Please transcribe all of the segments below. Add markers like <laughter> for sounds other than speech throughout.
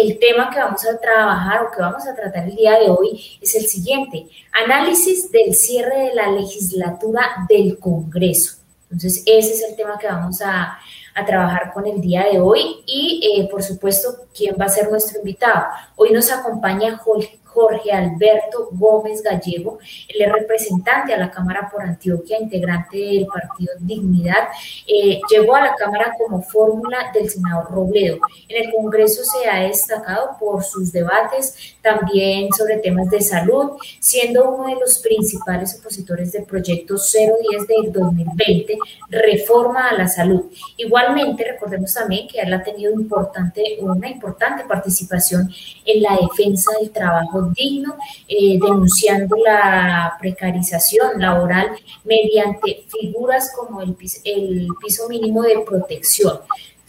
el tema que vamos a trabajar o que vamos a tratar el día de hoy es el siguiente, análisis del cierre de la legislatura del Congreso. Entonces, ese es el tema que vamos a, trabajar con el día de hoy y, eh, por supuesto, quién va a ser nuestro invitado. Hoy nos acompaña Jorge, Jorge Alberto Gómez Gallego, él es representante a la Cámara por Antioquia, integrante del partido Dignidad. Eh, llegó a la Cámara como fórmula del senador Robledo. En el Congreso se ha destacado por sus debates también sobre temas de salud, siendo uno de los principales opositores del proyecto 010 del 2020, reforma a la salud. Igualmente, recordemos también que él ha tenido importante, una importante participación en la defensa del trabajo digno, eh, denunciando la precarización laboral mediante figuras como el, el piso mínimo de protección.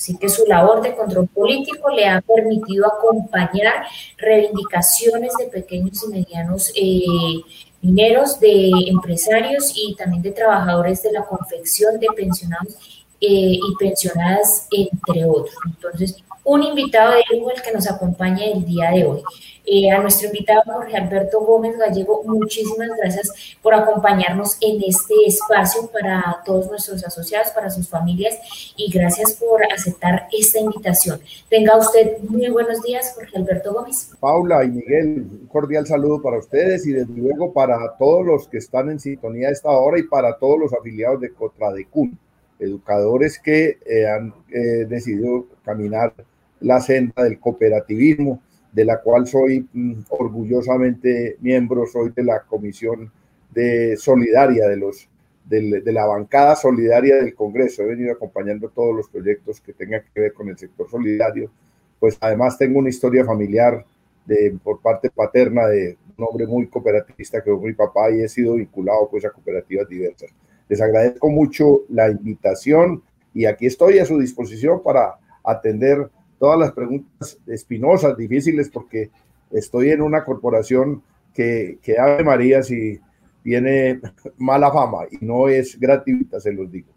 Así que su labor de control político le ha permitido acompañar reivindicaciones de pequeños y medianos eh, mineros, de empresarios y también de trabajadores de la confección, de pensionados eh, y pensionadas, entre otros. Entonces, un invitado de lujo el que nos acompaña el día de hoy. Eh, a nuestro invitado Jorge Alberto Gómez Gallego, muchísimas gracias por acompañarnos en este espacio para todos nuestros asociados, para sus familias y gracias por aceptar esta invitación. Tenga usted muy buenos días, Jorge Alberto Gómez. Paula y Miguel, un cordial saludo para ustedes y desde luego para todos los que están en sintonía a esta hora y para todos los afiliados de Cotradecun, educadores que eh, han eh, decidido caminar la senda del cooperativismo de la cual soy mm, orgullosamente miembro, soy de la comisión de solidaria de los de, la bancada solidaria del Congreso. He venido acompañando todos los proyectos que tengan que ver con el sector solidario. Pues además tengo una historia familiar de, por parte paterna de un hombre muy cooperativista que fue mi papá y he sido vinculado pues a cooperativas diversas. Les agradezco mucho la invitación y aquí estoy a su disposición para atender todas las preguntas espinosas, difíciles, porque estoy en una corporación que, que Ave María si tiene mala fama y no es gratuita, se los digo.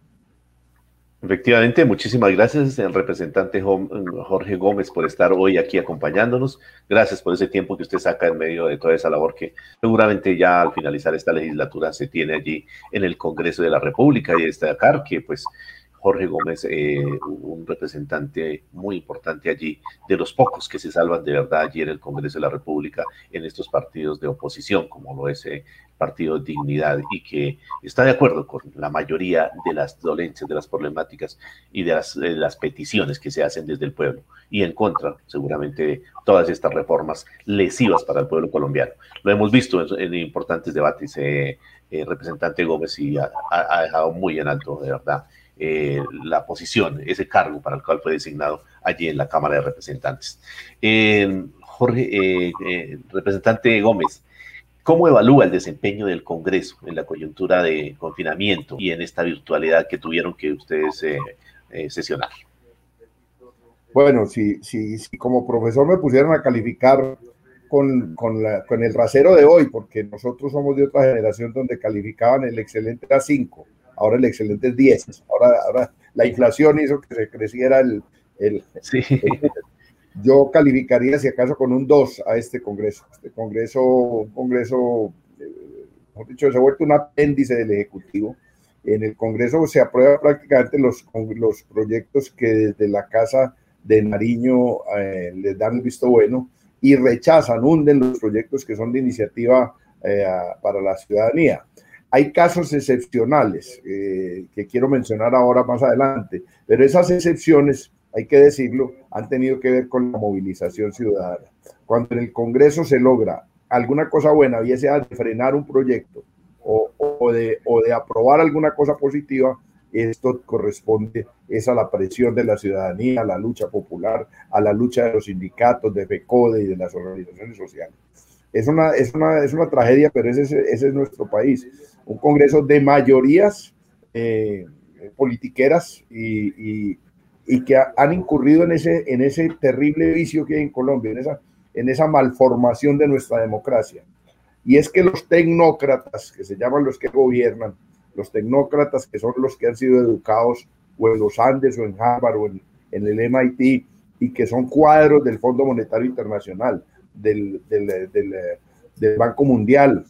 Efectivamente, muchísimas gracias al representante Jorge Gómez por estar hoy aquí acompañándonos. Gracias por ese tiempo que usted saca en medio de toda esa labor que seguramente ya al finalizar esta legislatura se tiene allí en el Congreso de la República y destacar que pues Jorge Gómez, eh, un representante muy importante allí, de los pocos que se salvan de verdad allí en el Congreso de la República, en estos partidos de oposición, como lo es el eh, Partido Dignidad, y que está de acuerdo con la mayoría de las dolencias, de las problemáticas y de las, peticiones que se hacen desde el pueblo, y en contra, seguramente, de todas estas reformas lesivas para el pueblo colombiano. Lo hemos visto en, importantes debates, eh, representante Gómez, y ha dejado muy en alto, de verdad, eh, la posición, ese cargo para el cual fue designado allí en la Cámara de Representantes. Eh, Jorge, eh, representante Gómez, ¿cómo evalúa el desempeño del Congreso en la coyuntura de confinamiento y en esta virtualidad que tuvieron que ustedes sesionar? Bueno, si, si, si, como profesor me pusieron a calificar con, con, la, con, el rasero de hoy, porque nosotros somos de otra generación donde calificaban el excelente a 5 ahora el excelente es 10, ahora, ahora la inflación hizo que se creciera el... el, yo calificaría si acaso con un 2 a este Congreso. Este Congreso, un Congreso, eh, mejor dicho, se ha vuelto un apéndice del Ejecutivo. En el Congreso se aprueban prácticamente los, los proyectos que desde la Casa de Nariño eh, les dan el visto bueno y rechazan, hunden los proyectos que son de iniciativa eh, para la ciudadanía. Hay casos excepcionales eh, que quiero mencionar ahora más adelante, pero esas excepciones, hay que decirlo, han tenido que ver con la movilización ciudadana. Cuando en el Congreso se logra alguna cosa buena, ya sea de frenar un proyecto o, de, o de aprobar alguna cosa positiva, esto corresponde es a la presión de la ciudadanía, a la lucha popular, a la lucha de los sindicatos, de FECODE y de las organizaciones sociales. Es una, es una, es una tragedia, pero ese, ese es nuestro país un Congreso de mayorías eh, politiqueras y, que han incurrido en ese, en ese terrible vicio que hay en Colombia, en esa, en esa malformación de nuestra democracia. Y es que los tecnócratas, que se llaman los que gobiernan, los tecnócratas que son los que han sido educados o en los Andes o en Harvard o en, en el MIT, y que son cuadros del Fondo Monetario Internacional, del, del, del, Banco Mundial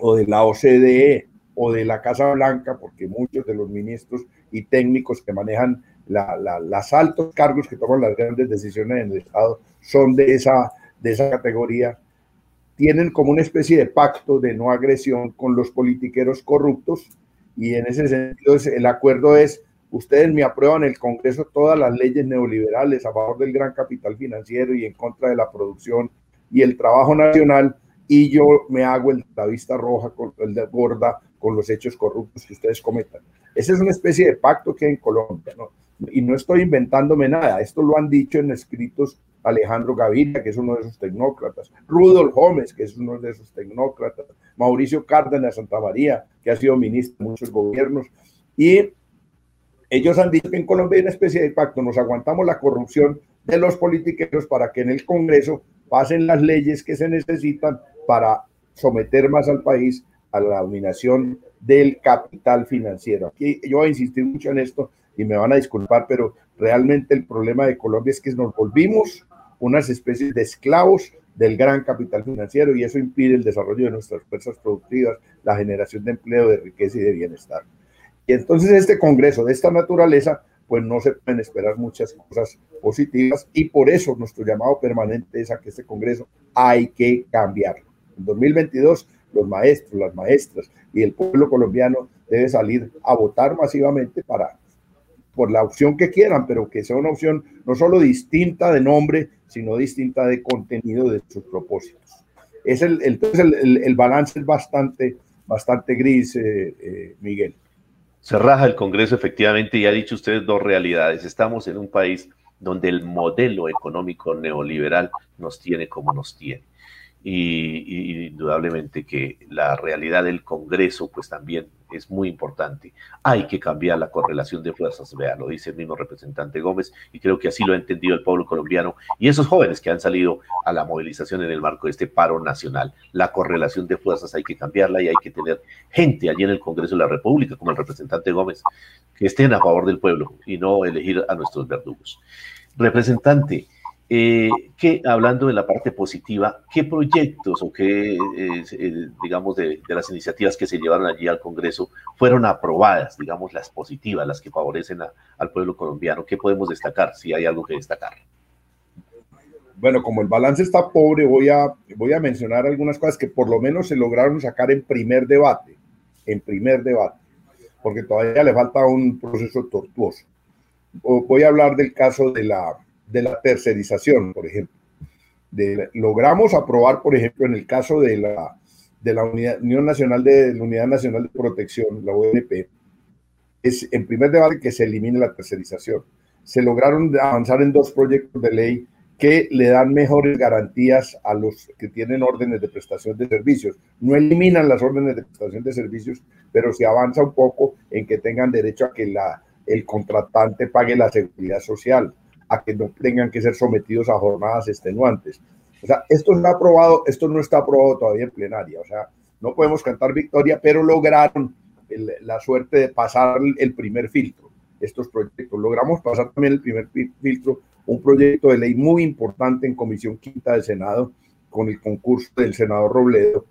o de la OCDE o de la Casa Blanca, porque muchos de los ministros y técnicos que manejan la, las altos cargos que toman las grandes decisiones en el Estado son de esa, de esa categoría, tienen como una especie de pacto de no agresión con los politiqueros corruptos y en ese sentido el acuerdo es, ustedes me aprueban el Congreso todas las leyes neoliberales a favor del gran capital financiero y en contra de la producción y el trabajo nacional y yo me hago el, la vista roja, con, el de gorda con los hechos corruptos que ustedes cometan. Esa es una especie de pacto que hay en Colombia, ¿no? Y no estoy inventándome nada, esto lo han dicho en escritos Alejandro Gaviria, que es uno de esos tecnócratas, Rudolf Gómez, que es uno de esos tecnócratas, Mauricio Cárdenas Santa María, que ha sido ministro de muchos gobiernos, y ellos han dicho que en Colombia hay una especie de pacto, nos aguantamos la corrupción de los politiqueros para que en el Congreso pasen las leyes que se necesitan para someter más al país a la dominación del capital financiero. Aquí yo voy a insistir mucho en esto y me van a disculpar, pero realmente el problema de Colombia es que nos volvimos unas especies de esclavos del gran capital financiero y eso impide el desarrollo de nuestras fuerzas productivas, la generación de empleo, de riqueza y de bienestar. Y entonces este Congreso de esta naturaleza, pues no se pueden esperar muchas cosas positivas y por eso nuestro llamado permanente es a que este Congreso hay que cambiarlo. En 2022 los maestros, las maestras y el pueblo colombiano debe salir a votar masivamente para por la opción que quieran, pero que sea una opción no solo distinta de nombre, sino distinta de contenido de sus propósitos. Es el, entonces el, balance es bastante, bastante gris, eh, eh, Miguel. Se raja el Congreso efectivamente y ha dicho ustedes dos realidades. Estamos en un país donde el modelo económico neoliberal nos tiene como nos tiene y, indudablemente que la realidad del Congreso pues también es muy importante. Hay que cambiar la correlación de fuerzas, vea, lo dice el mismo representante Gómez y creo que así lo ha entendido el pueblo colombiano y esos jóvenes que han salido a la movilización en el marco de este paro nacional. La correlación de fuerzas hay que cambiarla y hay que tener gente allí en el Congreso de la República, como el representante Gómez, que estén a favor del pueblo y no elegir a nuestros verdugos. Representante, eh, que hablando de la parte positiva, ¿qué proyectos o qué, eh, eh, digamos, de, las iniciativas que se llevaron allí al Congreso fueron aprobadas, digamos, las positivas, las que favorecen al pueblo colombiano? ¿Qué podemos destacar, si hay algo que destacar? Bueno, como el balance está pobre, voy a, voy a mencionar algunas cosas que por lo menos se lograron sacar en primer debate, en primer debate, porque todavía le falta un proceso tortuoso. Voy a hablar del caso de la de la tercerización, por ejemplo. logramos aprobar, por ejemplo, en el caso de la, de la Unión Nacional de la Unidad Nacional de Protección, la UNP, es en primer debate que se elimine la tercerización. Se lograron avanzar en dos proyectos de ley que le dan mejores garantías a los que tienen órdenes de prestación de servicios. No eliminan las órdenes de prestación de servicios, pero se avanza un poco en que tengan derecho a que la, el contratante pague la seguridad social a que no tengan que ser sometidos a jornadas extenuantes. O sea, esto está aprobado, esto no está aprobado todavía en plenaria, o sea, no podemos cantar victoria, pero lograron la suerte de pasar el primer filtro, estos proyectos. Logramos pasar también el primer filtro, un proyecto de ley muy importante en Comisión Quinta del Senado, con el concurso del senador Robledo,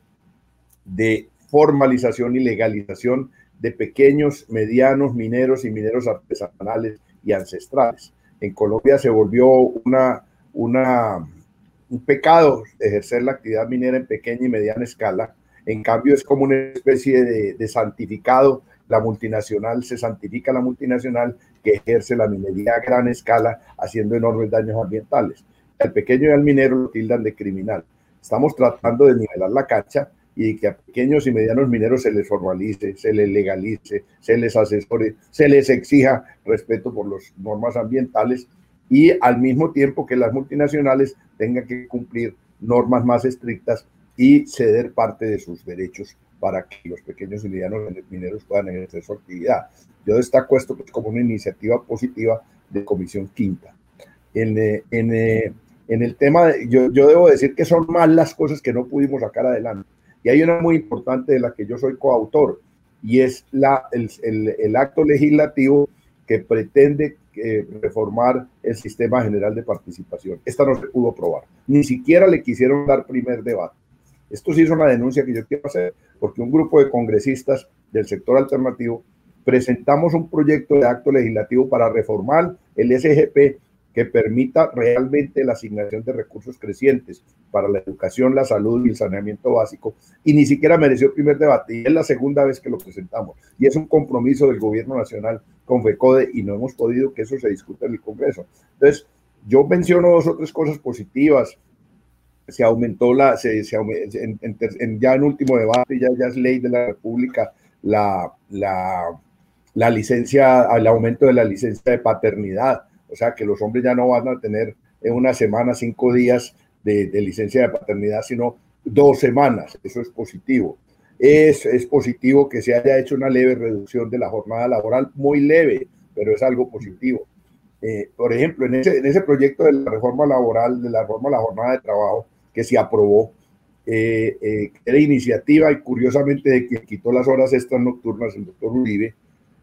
de formalización y legalización de pequeños, medianos mineros y mineros artesanales y ancestrales en Colombia se volvió una, un pecado ejercer la actividad minera en pequeña y mediana escala. En cambio, es como una especie de, santificado. La multinacional se santifica la multinacional que ejerce la minería a gran escala, haciendo enormes daños ambientales. El pequeño y al minero lo tildan de criminal. Estamos tratando de nivelar la cancha y que a pequeños y medianos mineros se les formalice, se les legalice, se les asesore, se les exija respeto por las normas ambientales y al mismo tiempo que las multinacionales tengan que cumplir normas más estrictas y ceder parte de sus derechos para que los pequeños y medianos mineros puedan ejercer su actividad. Yo destaco esto pues, como una iniciativa positiva de Comisión Quinta. En, eh, en, eh, en el tema, yo, yo debo decir que son más las cosas que no pudimos sacar adelante y hay una muy importante de la que yo soy coautor, y es la, el, el, acto legislativo que pretende eh, reformar el sistema general de participación. Esta no se pudo aprobar. Ni siquiera le quisieron dar primer debate. Esto sí es una denuncia que yo quiero hacer, porque un grupo de congresistas del sector alternativo presentamos un proyecto de acto legislativo para reformar el SGP que permita realmente la asignación de recursos crecientes para la educación, la salud y el saneamiento básico, y ni siquiera mereció primer debate, y es la segunda vez que lo presentamos, y es un compromiso del gobierno nacional con FECODE, y no hemos podido que eso se discuta en el Congreso. Entonces, yo menciono dos o tres cosas positivas, se aumentó la, se, ya en último debate, ya, ya es ley de la República, la, la, la licencia, el aumento de la licencia de paternidad, o sea que los hombres ya no van a tener en una semana, cinco días de, licencia de paternidad, sino dos semanas. Eso es positivo. Es, es, positivo que se haya hecho una leve reducción de la jornada laboral, muy leve, pero es algo positivo. Eh, por ejemplo, en ese, proyecto de la reforma laboral, de la reforma de la jornada de trabajo que se aprobó, eh, eh, era iniciativa y curiosamente de quien quitó las horas extras nocturnas, el doctor Uribe,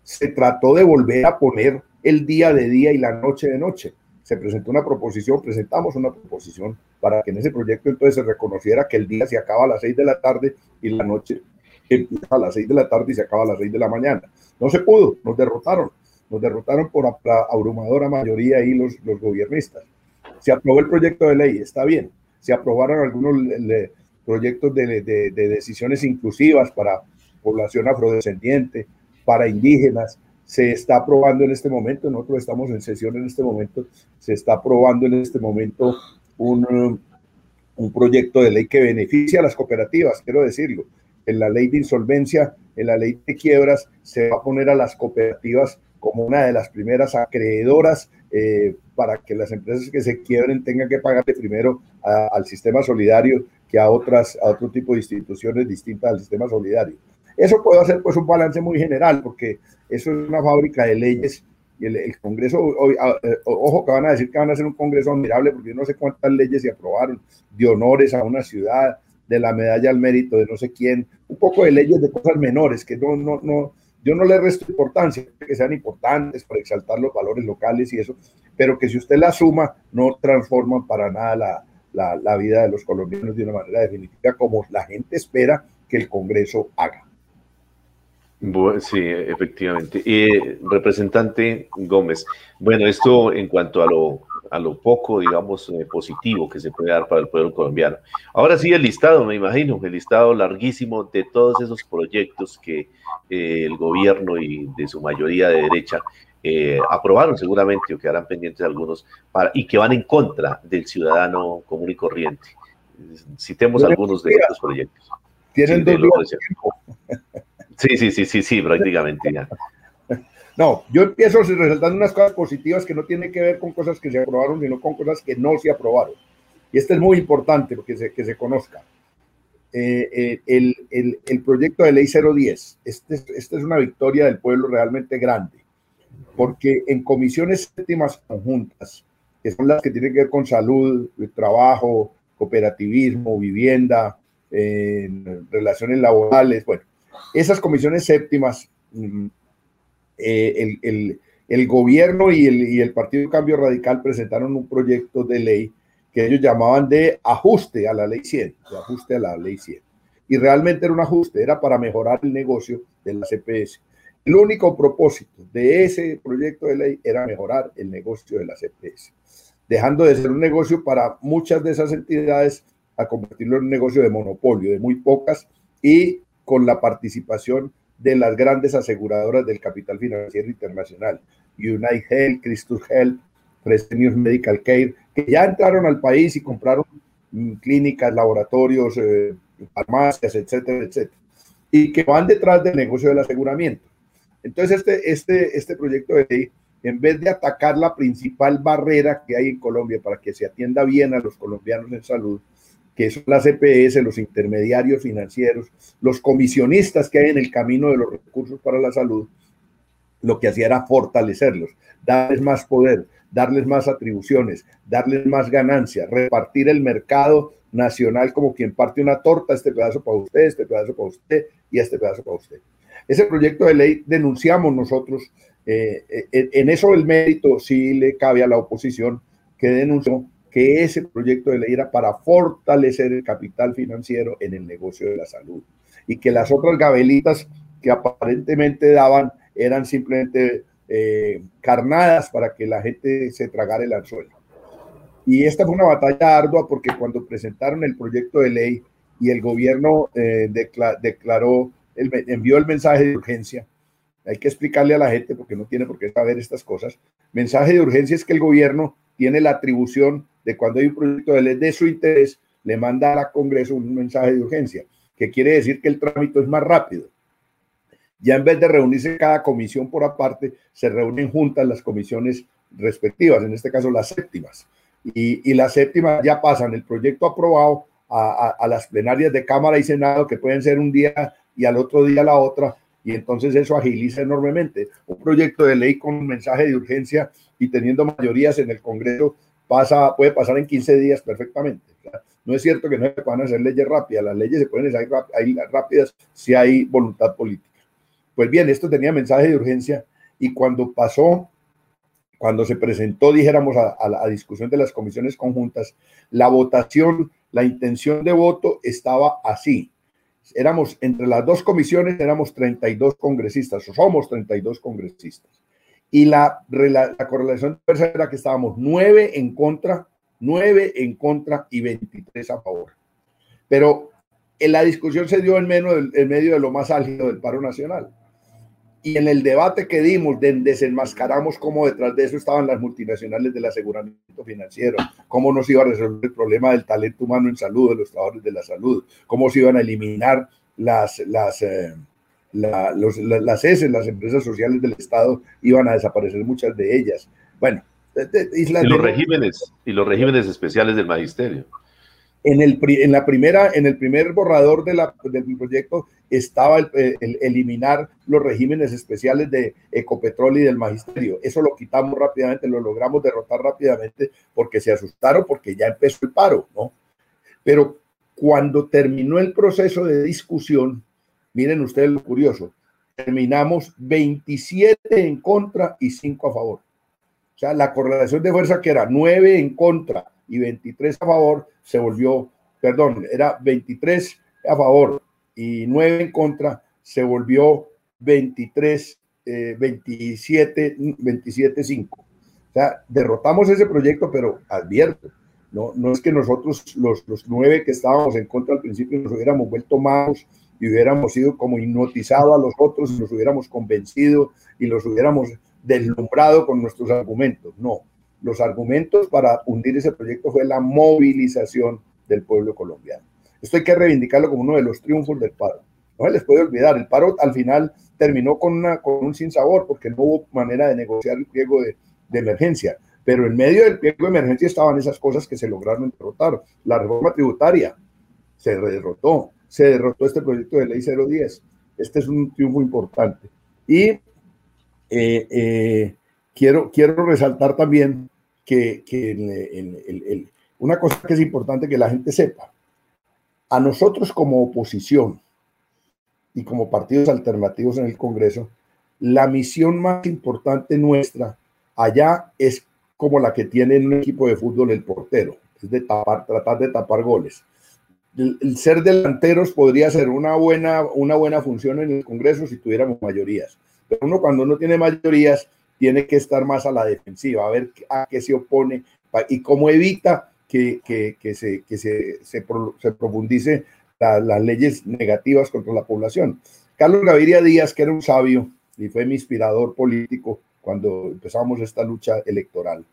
se trató de volver a poner el día de día y la noche de noche. Se presentó una proposición, presentamos una proposición para que en ese proyecto entonces se reconociera que el día se acaba a las seis de la tarde y la noche empieza a las seis de la tarde y se acaba a las seis de la mañana. No se pudo, nos derrotaron, nos derrotaron por la abrumadora mayoría ahí los, los gobiernistas. Se aprobó el proyecto de ley, está bien. Se aprobaron algunos proyectos de, de, de decisiones inclusivas para población afrodescendiente, para indígenas, se está aprobando en este momento, nosotros estamos en sesión en este momento, se está aprobando en este momento un, un proyecto de ley que beneficia a las cooperativas, quiero decirlo. En la ley de insolvencia, en la ley de quiebras, se va a poner a las cooperativas como una de las primeras acreedoras eh, para que las empresas que se quiebren tengan que pagarle primero al sistema solidario que a otras a otro tipo de instituciones distintas al sistema solidario. Eso puede hacer pues un balance muy general, porque eso es una fábrica de leyes y el, Congreso, eh, ojo que van a decir que van a hacer un Congreso admirable, porque yo no sé cuántas leyes se aprobaron, de honores a una ciudad, de la medalla al mérito de no sé quién, un poco de leyes de cosas menores, que no, no, no, yo no le resto importancia, que sean importantes para exaltar los valores locales y eso, pero que si usted la suma, no transforman para nada la, la vida de los colombianos de una manera definitiva como la gente espera que el Congreso haga sí, efectivamente. Y representante Gómez, bueno, esto en cuanto a lo, a lo poco, digamos, eh, positivo que se puede dar para el pueblo colombiano. Ahora sí, el listado, me imagino, el listado larguísimo de todos esos proyectos que eh, el gobierno y de su mayoría de derecha eh, aprobaron seguramente o quedarán pendientes algunos para, y que van en contra del ciudadano común y corriente. Citemos algunos de estos proyectos. Tienen dos <laughs> Sí, sí, sí, sí, sí, prácticamente ya. <laughs> No, yo empiezo resaltando unas cosas positivas que no tienen que ver con cosas que se aprobaron, sino con cosas que no se aprobaron. Y este es muy importante porque se, que se conozca. Eh, eh, el, el, el, proyecto de ley 010, este, esta es una victoria del pueblo realmente grande, porque en comisiones séptimas conjuntas, que son las que tienen que ver con salud, trabajo, cooperativismo, vivienda, relaciones laborales, bueno, esas comisiones séptimas, mm, eh, el, gobierno y el, y el Partido Cambio Radical presentaron un proyecto de ley que ellos llamaban de ajuste a la ley 100, de ajuste a la ley 100. Y realmente era un ajuste, era para mejorar el negocio de la CPS. El único propósito de ese proyecto de ley era mejorar el negocio de la CPS, dejando de ser un negocio para muchas de esas entidades a convertirlo en un negocio de monopolio, de muy pocas, y con la participación de las grandes aseguradoras del capital financiero internacional, United Health, Christus Health, Fresenius Medical Care, que ya entraron al país y compraron mm, clínicas, laboratorios, eh, farmacias, etcétera, etcétera, y que van detrás del negocio del aseguramiento. Entonces, este, este, este proyecto de ley, en vez de atacar la principal barrera que hay en Colombia para que se atienda bien a los colombianos en salud, que son las EPS, los intermediarios financieros, los comisionistas que hay en el camino de los recursos para la salud, lo que hacía era fortalecerlos, darles más poder, darles más atribuciones, darles más ganancia, repartir el mercado nacional como quien parte una torta, este pedazo para usted, este pedazo para usted y este pedazo para usted. Ese proyecto de ley denunciamos nosotros Eh, eh, en eso el mérito sí le cabe a la oposición que denunció que ese proyecto de ley era para fortalecer el capital financiero en el negocio de la salud y que las otras gabelitas que aparentemente daban eran simplemente eh, carnadas para que la gente se tragara el anzuelo. Y esta fue una batalla ardua porque cuando presentaron el proyecto de ley y el gobierno eh, declaró, envió el mensaje de urgencia, hay que explicarle a la gente porque no tiene por qué saber estas cosas. Mensaje de urgencia es que el gobierno tiene la atribución de cuando hay un proyecto de ley de su interés, le manda al Congreso un mensaje de urgencia, que quiere decir que el trámite es más rápido. Ya en vez de reunirse cada comisión por aparte, se reúnen juntas las comisiones respectivas, en este caso las séptimas. Y, las séptimas ya pasan el proyecto aprobado a, las plenarias de Cámara y Senado, que pueden ser un día y al otro día la otra, y entonces eso agiliza enormemente. Un proyecto de ley con mensaje de urgencia y teniendo mayorías en el Congreso pasa, puede pasar en 15 días perfectamente. no es cierto que no se puedan hacer leyes rápidas, las leyes se pueden hacer rápidas si hay voluntad política. Pues bien, esto tenía mensaje de urgencia y cuando pasó, cuando se presentó, dijéramos, a, la discusión de las comisiones conjuntas, la votación, la intención de voto estaba así. Éramos, entre las dos comisiones, éramos 32 congresistas, o somos 32 congresistas. Y la, la, correlación fuerza era que estábamos 9 en contra, 9 en contra y 23 a favor. Pero en la discusión se dio en, menos, en medio de lo más álgido del paro nacional. Y en el debate que dimos, desenmascaramos cómo detrás de eso estaban las multinacionales del aseguramiento financiero, cómo nos iba a resolver el problema del talento humano en salud, de los trabajadores de la salud, cómo se iban a eliminar las, las, eh, las S, las empresas sociales del Estado, iban a desaparecer muchas de ellas. Bueno, y los regímenes y los regímenes especiales del magisterio. En, el, en, la primera, en el primer borrador de la, del proyecto estaba el, eliminar los regímenes especiales de Ecopetrol y del Magisterio. Eso lo quitamos rápidamente, lo logramos derrotar rápidamente porque se asustaron, porque ya empezó el paro, ¿no? Pero cuando terminó el proceso de discusión, miren ustedes lo curioso, terminamos 27 en contra y 5 a favor. O sea, la correlación de fuerza que era 9 en contra y 23 a favor, se volvió, perdón, era 23 a favor y 9 en contra, se volvió 23, 27, 27, 5. O sea, derrotamos ese proyecto, pero advierto, no, es que nosotros, los, los nueve que estábamos en contra al principio, nos hubiéramos vuelto malos y hubiéramos sido como hipnotizados a los otros y nos hubiéramos convencido y los hubiéramos deslumbrado con nuestros argumentos. No, los argumentos para hundir ese proyecto fue la movilización del pueblo colombiano. Esto hay que reivindicarlo como uno de los triunfos del paro. No se les puede olvidar, el paro al final terminó con, una, con un sinsabor porque no hubo manera de negociar el pliego de, de emergencia. Pero en medio del pliego de emergencia estaban esas cosas que se lograron derrotar. La reforma tributaria se derrotó, se derrotó este proyecto de ley 010. Este es un triunfo importante. Y eh, eh, quiero, quiero resaltar también que, que una cosa que es importante que la gente sepa. A nosotros como oposición y como partidos alternativos en el Congreso, la misión más importante nuestra allá es como la que tiene en un equipo de fútbol el portero, es de tapar, tratar de tapar goles. El, ser delanteros podría ser una buena, una buena función en el Congreso si tuviéramos mayorías. Pero uno cuando no tiene mayorías tiene que estar más a la defensiva, a ver a qué se opone y cómo evita que, que, se, que se, se, profundice las leyes negativas contra la población. Carlos Gaviria Díaz, que era un sabio y fue mi inspirador político cuando empezamos esta lucha electoral.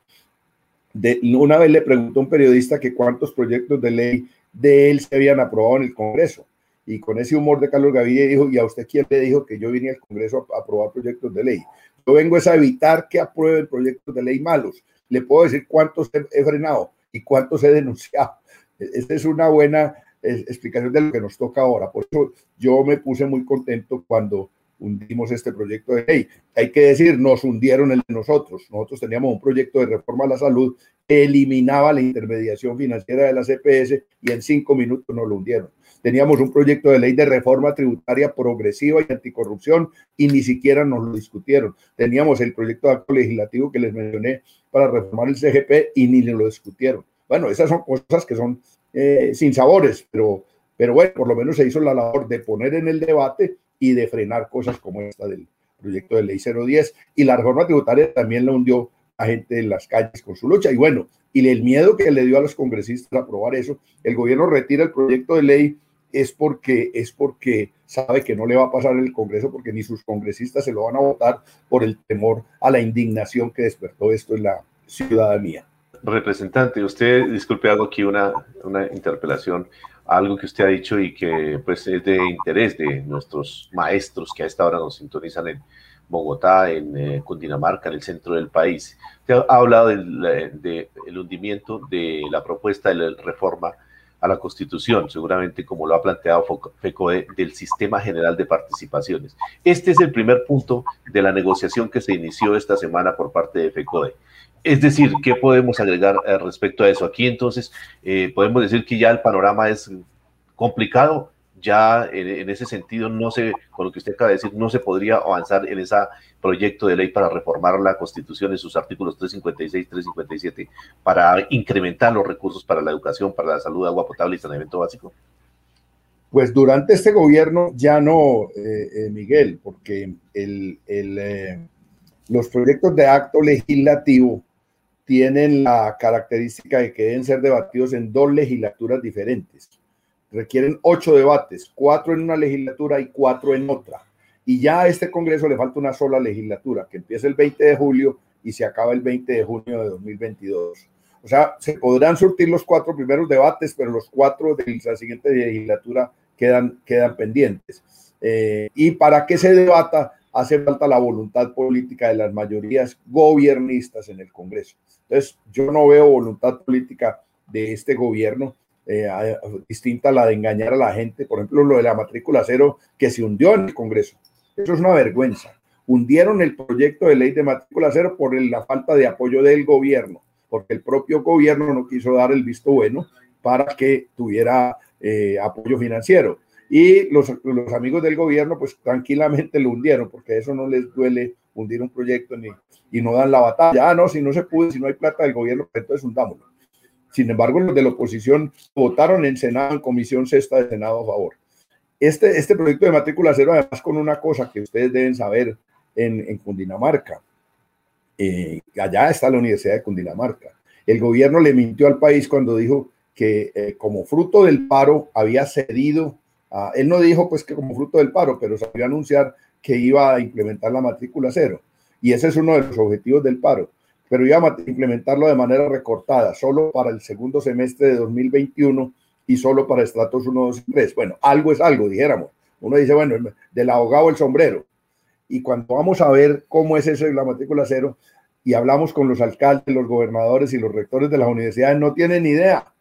Una vez le preguntó a un periodista que cuántos proyectos de ley de él se habían aprobado en el Congreso. Y con ese humor de Carlos Gaviria dijo, ¿y a usted quién le dijo que yo vine al Congreso a aprobar proyectos de ley? Yo vengo es a evitar que aprueben proyectos de ley malos. Le puedo decir cuántos he frenado y cuántos he denunciado. E-, esta es una buena explicación de lo que nos toca ahora. Por eso yo me puse muy contento cuando hundimos este proyecto de ley. Hay que decir, nos hundieron el de nosotros. Nosotros teníamos un proyecto de reforma a la salud que eliminaba la intermediación financiera de la CPS y en cinco minutos nos lo hundieron. Teníamos un proyecto de ley de reforma tributaria progresiva y anticorrupción y ni siquiera nos lo discutieron. Teníamos el proyecto de acto legislativo que les mencioné para reformar el CGP y ni lo discutieron. Bueno, esas son cosas que son eh, sin sabores, pero, pero bueno, por lo menos se hizo la labor de poner en el debate y de frenar cosas como esta del proyecto de ley 010 y la reforma tributaria también la hundió a gente en las calles con su lucha. Y bueno, y el miedo que le dio a los congresistas a aprobar eso, el gobierno retira el proyecto de ley es porque, es porque sabe que no le va a pasar el Congreso porque ni sus congresistas se lo van a votar por el temor a la indignación que despertó esto en la ciudadanía. Representante, usted, disculpe, hago aquí una, una interpelación, algo que usted ha dicho y que pues es de interés de nuestros maestros que a esta hora nos sintonizan en Bogotá, en eh, Cundinamarca, en el centro del país. Usted ha hablado del de, hundimiento de la propuesta de la reforma a la Constitución, seguramente como lo ha planteado FECOE, del Sistema General de Participaciones. Este es el primer punto de la negociación que se inició esta semana por parte de FECODE. Es decir, ¿qué podemos agregar eh, respecto a eso? Aquí entonces eh, podemos decir que ya el panorama es complicado, ya en, ese sentido no se, con lo que usted acaba de decir, no se podría avanzar en ese proyecto de ley para reformar la Constitución en sus artículos 356, 357, para incrementar los recursos para la educación, para la salud, agua potable y saneamiento básico? Pues durante este gobierno ya no, eh, eh, Miguel, porque el, los proyectos de acto legislativo tienen la característica de que deben ser debatidos en dos legislaturas diferentes requieren ocho debates, cuatro en una legislatura y cuatro en otra. Y ya a este Congreso le falta una sola legislatura, que empieza el 20 de julio y se acaba el 20 de junio de 2022. O sea, se podrán surtir los cuatro primeros debates, pero los cuatro de la siguiente legislatura quedan, quedan pendientes. Eh, y para que se debata, hace falta la voluntad política de las mayorías gobiernistas en el Congreso. Entonces, yo no veo voluntad política de este gobierno eh, distinta a la de engañar a la gente. Por ejemplo, lo de la matrícula cero que se hundió en el Congreso. Eso es una vergüenza. Hundieron el proyecto de ley de matrícula cero por la falta de apoyo del gobierno, porque el propio gobierno no quiso dar el visto bueno para que tuviera eh, apoyo financiero. Y los, los, amigos del gobierno, pues tranquilamente lo hundieron, porque eso no les duele hundir un proyecto ni, y no dan la batalla. Ah, no, si no se puede, si no hay plata del gobierno, pues entonces hundámoslo. Sin embargo, los de la oposición votaron en Senado, en Comisión Sexta de Senado a favor. Este, este proyecto de matrícula cero, además, con una cosa que ustedes deben saber en, en Cundinamarca. Eh, allá está la Universidad de Cundinamarca. El gobierno le mintió al país cuando dijo que eh, como fruto del paro había cedido, a, él no dijo pues que como fruto del paro, pero salió a anunciar que iba a implementar la matrícula cero. Y ese es uno de los objetivos del paro pero íbamos a implementarlo de manera recortada, solo para el segundo semestre de 2021 y solo para estratos 1, 2 y 3. Bueno, algo es algo, dijéramos. Uno dice, bueno, del abogado el sombrero. Y cuando vamos a ver cómo es eso de la matrícula cero y hablamos con los alcaldes, los gobernadores y los rectores de las universidades, no tienen idea.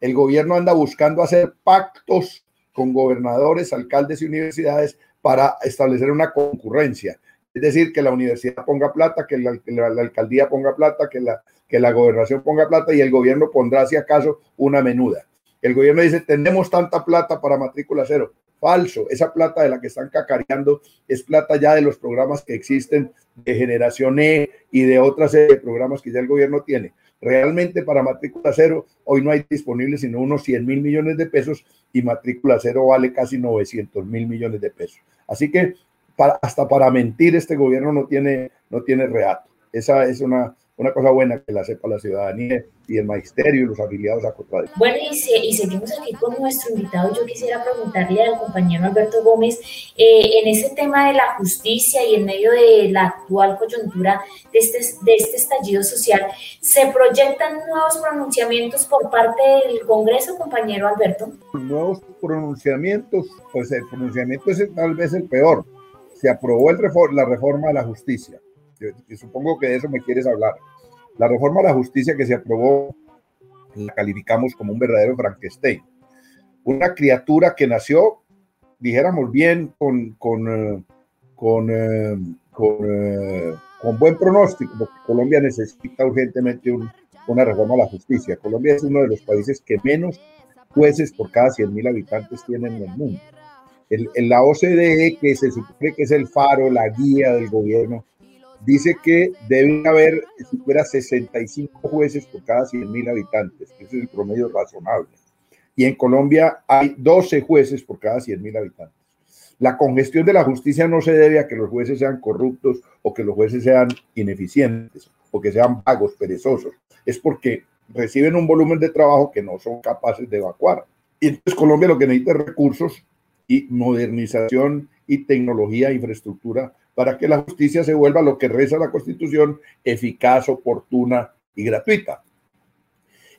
El gobierno anda buscando hacer pactos con gobernadores, alcaldes y universidades para establecer una concurrencia. Es decir, que la universidad ponga plata, que la, alcaldía ponga plata, que la, que la gobernación ponga plata y el gobierno pondrá, si acaso, una menuda. El gobierno dice, tenemos tanta plata para matrícula cero. Falso, esa plata de la que están cacareando es plata ya de los programas que existen de generación E y de otras de programas que ya el gobierno tiene. Realmente para matrícula cero hoy no hay disponible sino unos 100 mil millones de pesos y matrícula cero vale casi 900 mil millones de pesos. Así que hasta para mentir este gobierno no tiene, no tiene reato. Esa es una, una cosa buena que la sepa la ciudadanía y el magisterio y los afiliados a contradicción. Bueno, y, y, seguimos aquí con nuestro invitado. Yo quisiera preguntarle al compañero Alberto Gómez, eh, en ese tema de la justicia y en medio de la actual coyuntura de este, de este estallido social, ¿se proyectan nuevos pronunciamientos por parte del Congreso, compañero Alberto? Nuevos pronunciamientos, pues el pronunciamiento es tal vez el peor se aprobó el la reforma de la justicia. Supongo que de eso me quieres hablar. La reforma de la justicia que se aprobó la calificamos como un verdadero Frankenstein. Una criatura que nació, dijéramos bien, con, con, eh, con, eh, eh, con, buen pronóstico, porque Colombia necesita urgentemente una reforma a la justicia. Colombia es uno de los países que menos jueces por cada 100.000 habitantes tienen en el mundo. En la OCDE, que se supone que es el faro, la guía del gobierno, dice que deben haber siquiera 65 jueces por cada 100.000 habitantes, que es el promedio razonable. Y en Colombia hay 12 jueces por cada 100.000 habitantes. La congestión de la justicia no se debe a que los jueces sean corruptos o que los jueces sean ineficientes o que sean vagos, perezosos. Es porque reciben un volumen de trabajo que no son capaces de evacuar. Y entonces Colombia lo que necesita es recursos y modernización y tecnología, infraestructura, para que la justicia se vuelva lo que reza la Constitución, eficaz, oportuna y gratuita.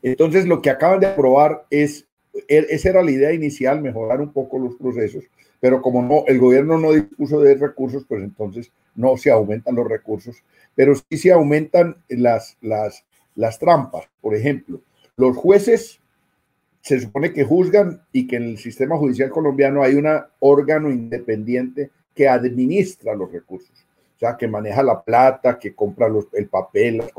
Entonces, lo que acaban de aprobar es, e, esa era la idea inicial, mejorar un poco los procesos, pero como no, el gobierno no dispuso de recursos, pues entonces no se aumentan los recursos, pero sí se aumentan las, las, las trampas. Por ejemplo, los jueces se supone que juzgan y que en el sistema judicial colombiano hay un órgano independiente que administra los recursos, o sea, que maneja la plata, que compra el papel, las,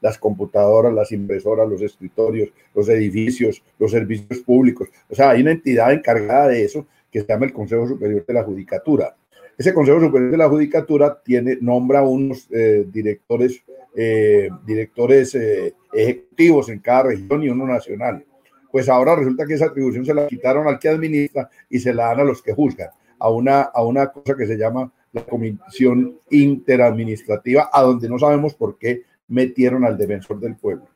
las computadoras, las impresoras, los escritorios, los edificios, los servicios públicos. O sea, hay una entidad encargada de eso que se llama el Consejo Superior de la Judicatura. Ese Consejo Superior de la Judicatura tiene, nombra unos eh, directores, eh, directores eh, ejecutivos en cada región y uno nacional pues ahora resulta que esa atribución se la quitaron al que administra y se la dan a los que juzgan, a una, a una cosa que se llama la Comisión Interadministrativa, a donde no sabemos por qué metieron al defensor del pueblo.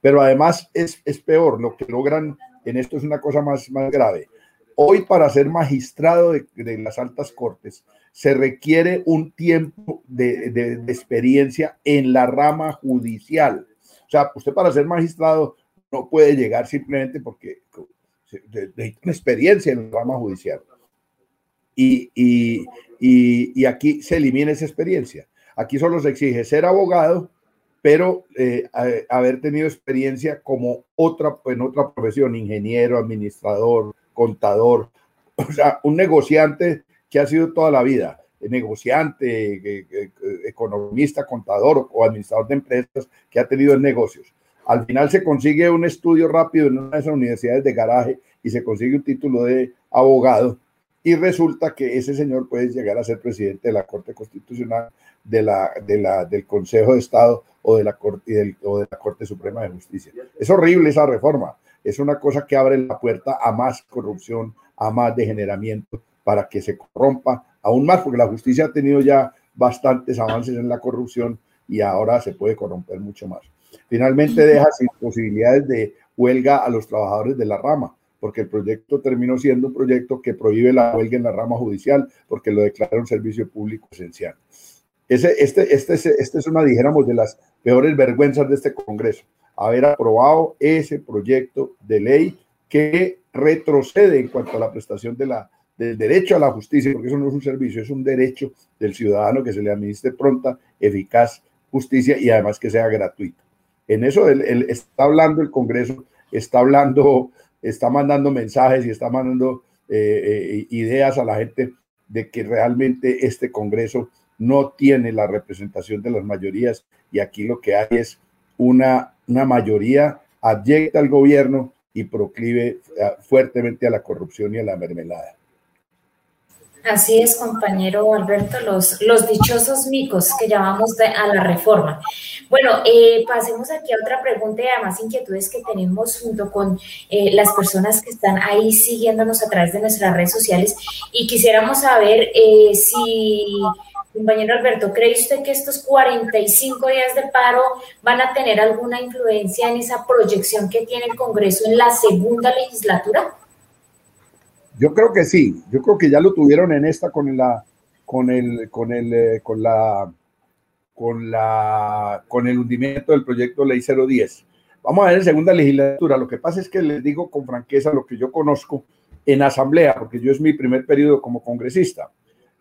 Pero además es, es peor, lo que logran en esto es una cosa más, más grave. Hoy para ser magistrado de, de las altas cortes se requiere un tiempo de, de, experiencia en la rama judicial. O sea, usted para ser magistrado no puede llegar simplemente porque necesita experiencia en el rama judicial. Y, y, y, aquí se elimina esa experiencia. Aquí solo se exige ser abogado, pero eh, haber tenido experiencia como otra, en otra profesión, ingeniero, administrador, contador, o sea, un negociante que ha sido toda la vida, negociante, economista, contador o administrador de empresas que ha tenido negocios. Al final se consigue un estudio rápido en una de esas universidades de garaje y se consigue un título de abogado y resulta que ese señor puede llegar a ser presidente de la Corte Constitucional, de la, de la, del Consejo de Estado o de, la Corte, o de la Corte Suprema de Justicia. Es horrible esa reforma. Es una cosa que abre la puerta a más corrupción, a más degeneramiento, para que se corrompa aún más, porque la justicia ha tenido ya bastantes avances en la corrupción y ahora se puede corromper mucho más. Finalmente deja sin posibilidades de huelga a los trabajadores de la rama, porque el proyecto terminó siendo un proyecto que prohíbe la huelga en la rama judicial, porque lo declara un servicio público esencial. Ese, este, este, este es una, dijéramos, de las peores vergüenzas de este Congreso, haber aprobado ese proyecto de ley que retrocede en cuanto a la prestación de la, del derecho a la justicia, porque eso no es un servicio, es un derecho del ciudadano que se le administre pronta, eficaz justicia y además que sea gratuita. En eso él, está hablando el Congreso, está hablando, está mandando mensajes y está mandando eh, eh, ideas a la gente de que realmente este Congreso no tiene la representación de las mayorías y aquí lo que hay es una, una mayoría abyecta al gobierno y proclive eh, fuertemente a la corrupción y a la mermelada. Así es, compañero Alberto, los, los dichosos micos que llamamos a la reforma. Bueno, eh, pasemos aquí a otra pregunta y además inquietudes que tenemos junto con eh, las personas que están ahí siguiéndonos a través de nuestras redes sociales y quisiéramos saber eh, si, compañero Alberto, ¿cree usted que estos 45 días de paro van a tener alguna influencia en esa proyección que tiene el Congreso en la segunda legislatura? Yo creo que sí, yo creo que ya lo tuvieron en esta con la con el con el eh, con la con la con el hundimiento del proyecto Ley 010. Vamos a ver en segunda legislatura. Lo que pasa es que les digo con franqueza lo que yo conozco en asamblea, porque yo es mi primer periodo como congresista.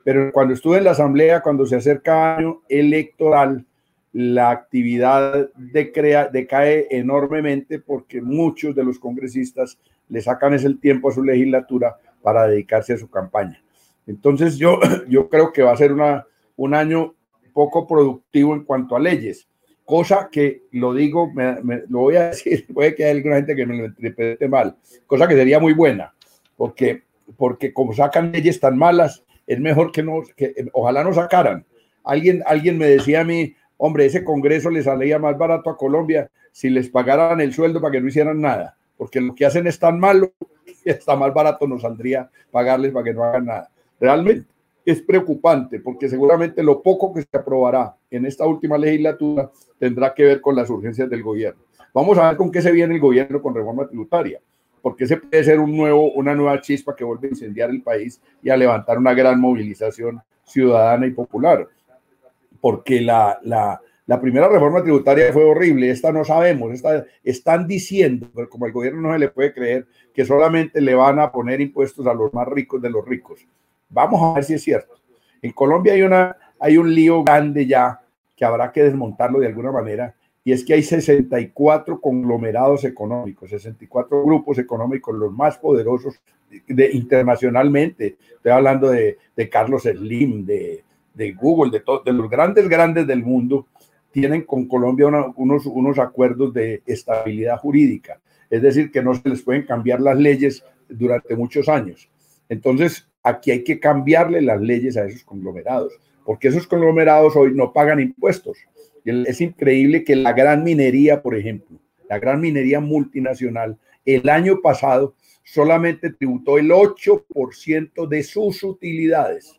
Pero cuando estuve en la asamblea, cuando se acerca año electoral, la actividad decae enormemente porque muchos de los congresistas le sacan ese tiempo a su legislatura para dedicarse a su campaña. Entonces yo, <clears throat> yo creo que va a ser una, un año poco productivo en cuanto a leyes, cosa que lo digo, me, lo voy a <laughs> decir, puede que haya alguna gente que me lo interprete mal, cosa que sería muy buena, porque, porque como sacan leyes tan malas, es mejor que no, que ojalá no sacaran. Alguien, alguien me decía a mí, hombre, ese Congreso le salía más barato a Colombia si les pagaran el sueldo para que no hicieran nada, porque lo que hacen es tan malo y <laughs> está más barato nos saldría pagarles para que no hagan nada. Realmente es preocupante porque seguramente lo poco que se aprobará en esta última legislatura tendrá que ver con las urgencias del gobierno. Vamos a ver con qué se viene el gobierno con reforma tributaria, porque ese puede ser un nuevo, una nueva chispa que vuelve a incendiar el país y a levantar una gran movilización ciudadana y popular. Porque la, la, la primera reforma tributaria fue horrible, esta no sabemos, esta, están diciendo, pero como el gobierno no se le puede creer, que solamente le van a poner impuestos a los más ricos de los ricos. Vamos a ver si es cierto. En Colombia hay, una, hay un lío grande ya que habrá que desmontarlo de alguna manera, y es que hay 64 conglomerados económicos, 64 grupos económicos, los más poderosos de, internacionalmente. Estoy hablando de, de Carlos Slim, de, Google, de, de los grandes, grandes del mundo, tienen con Colombia unos, unos acuerdos de estabilidad jurídica. Es decir, que no se les pueden cambiar las leyes durante muchos años. Entonces, aquí hay que cambiarle las leyes a esos conglomerados, porque esos conglomerados hoy no pagan impuestos. Es increíble que la gran minería, por ejemplo, la gran minería multinacional, el año pasado solamente tributó el 8% de sus utilidades,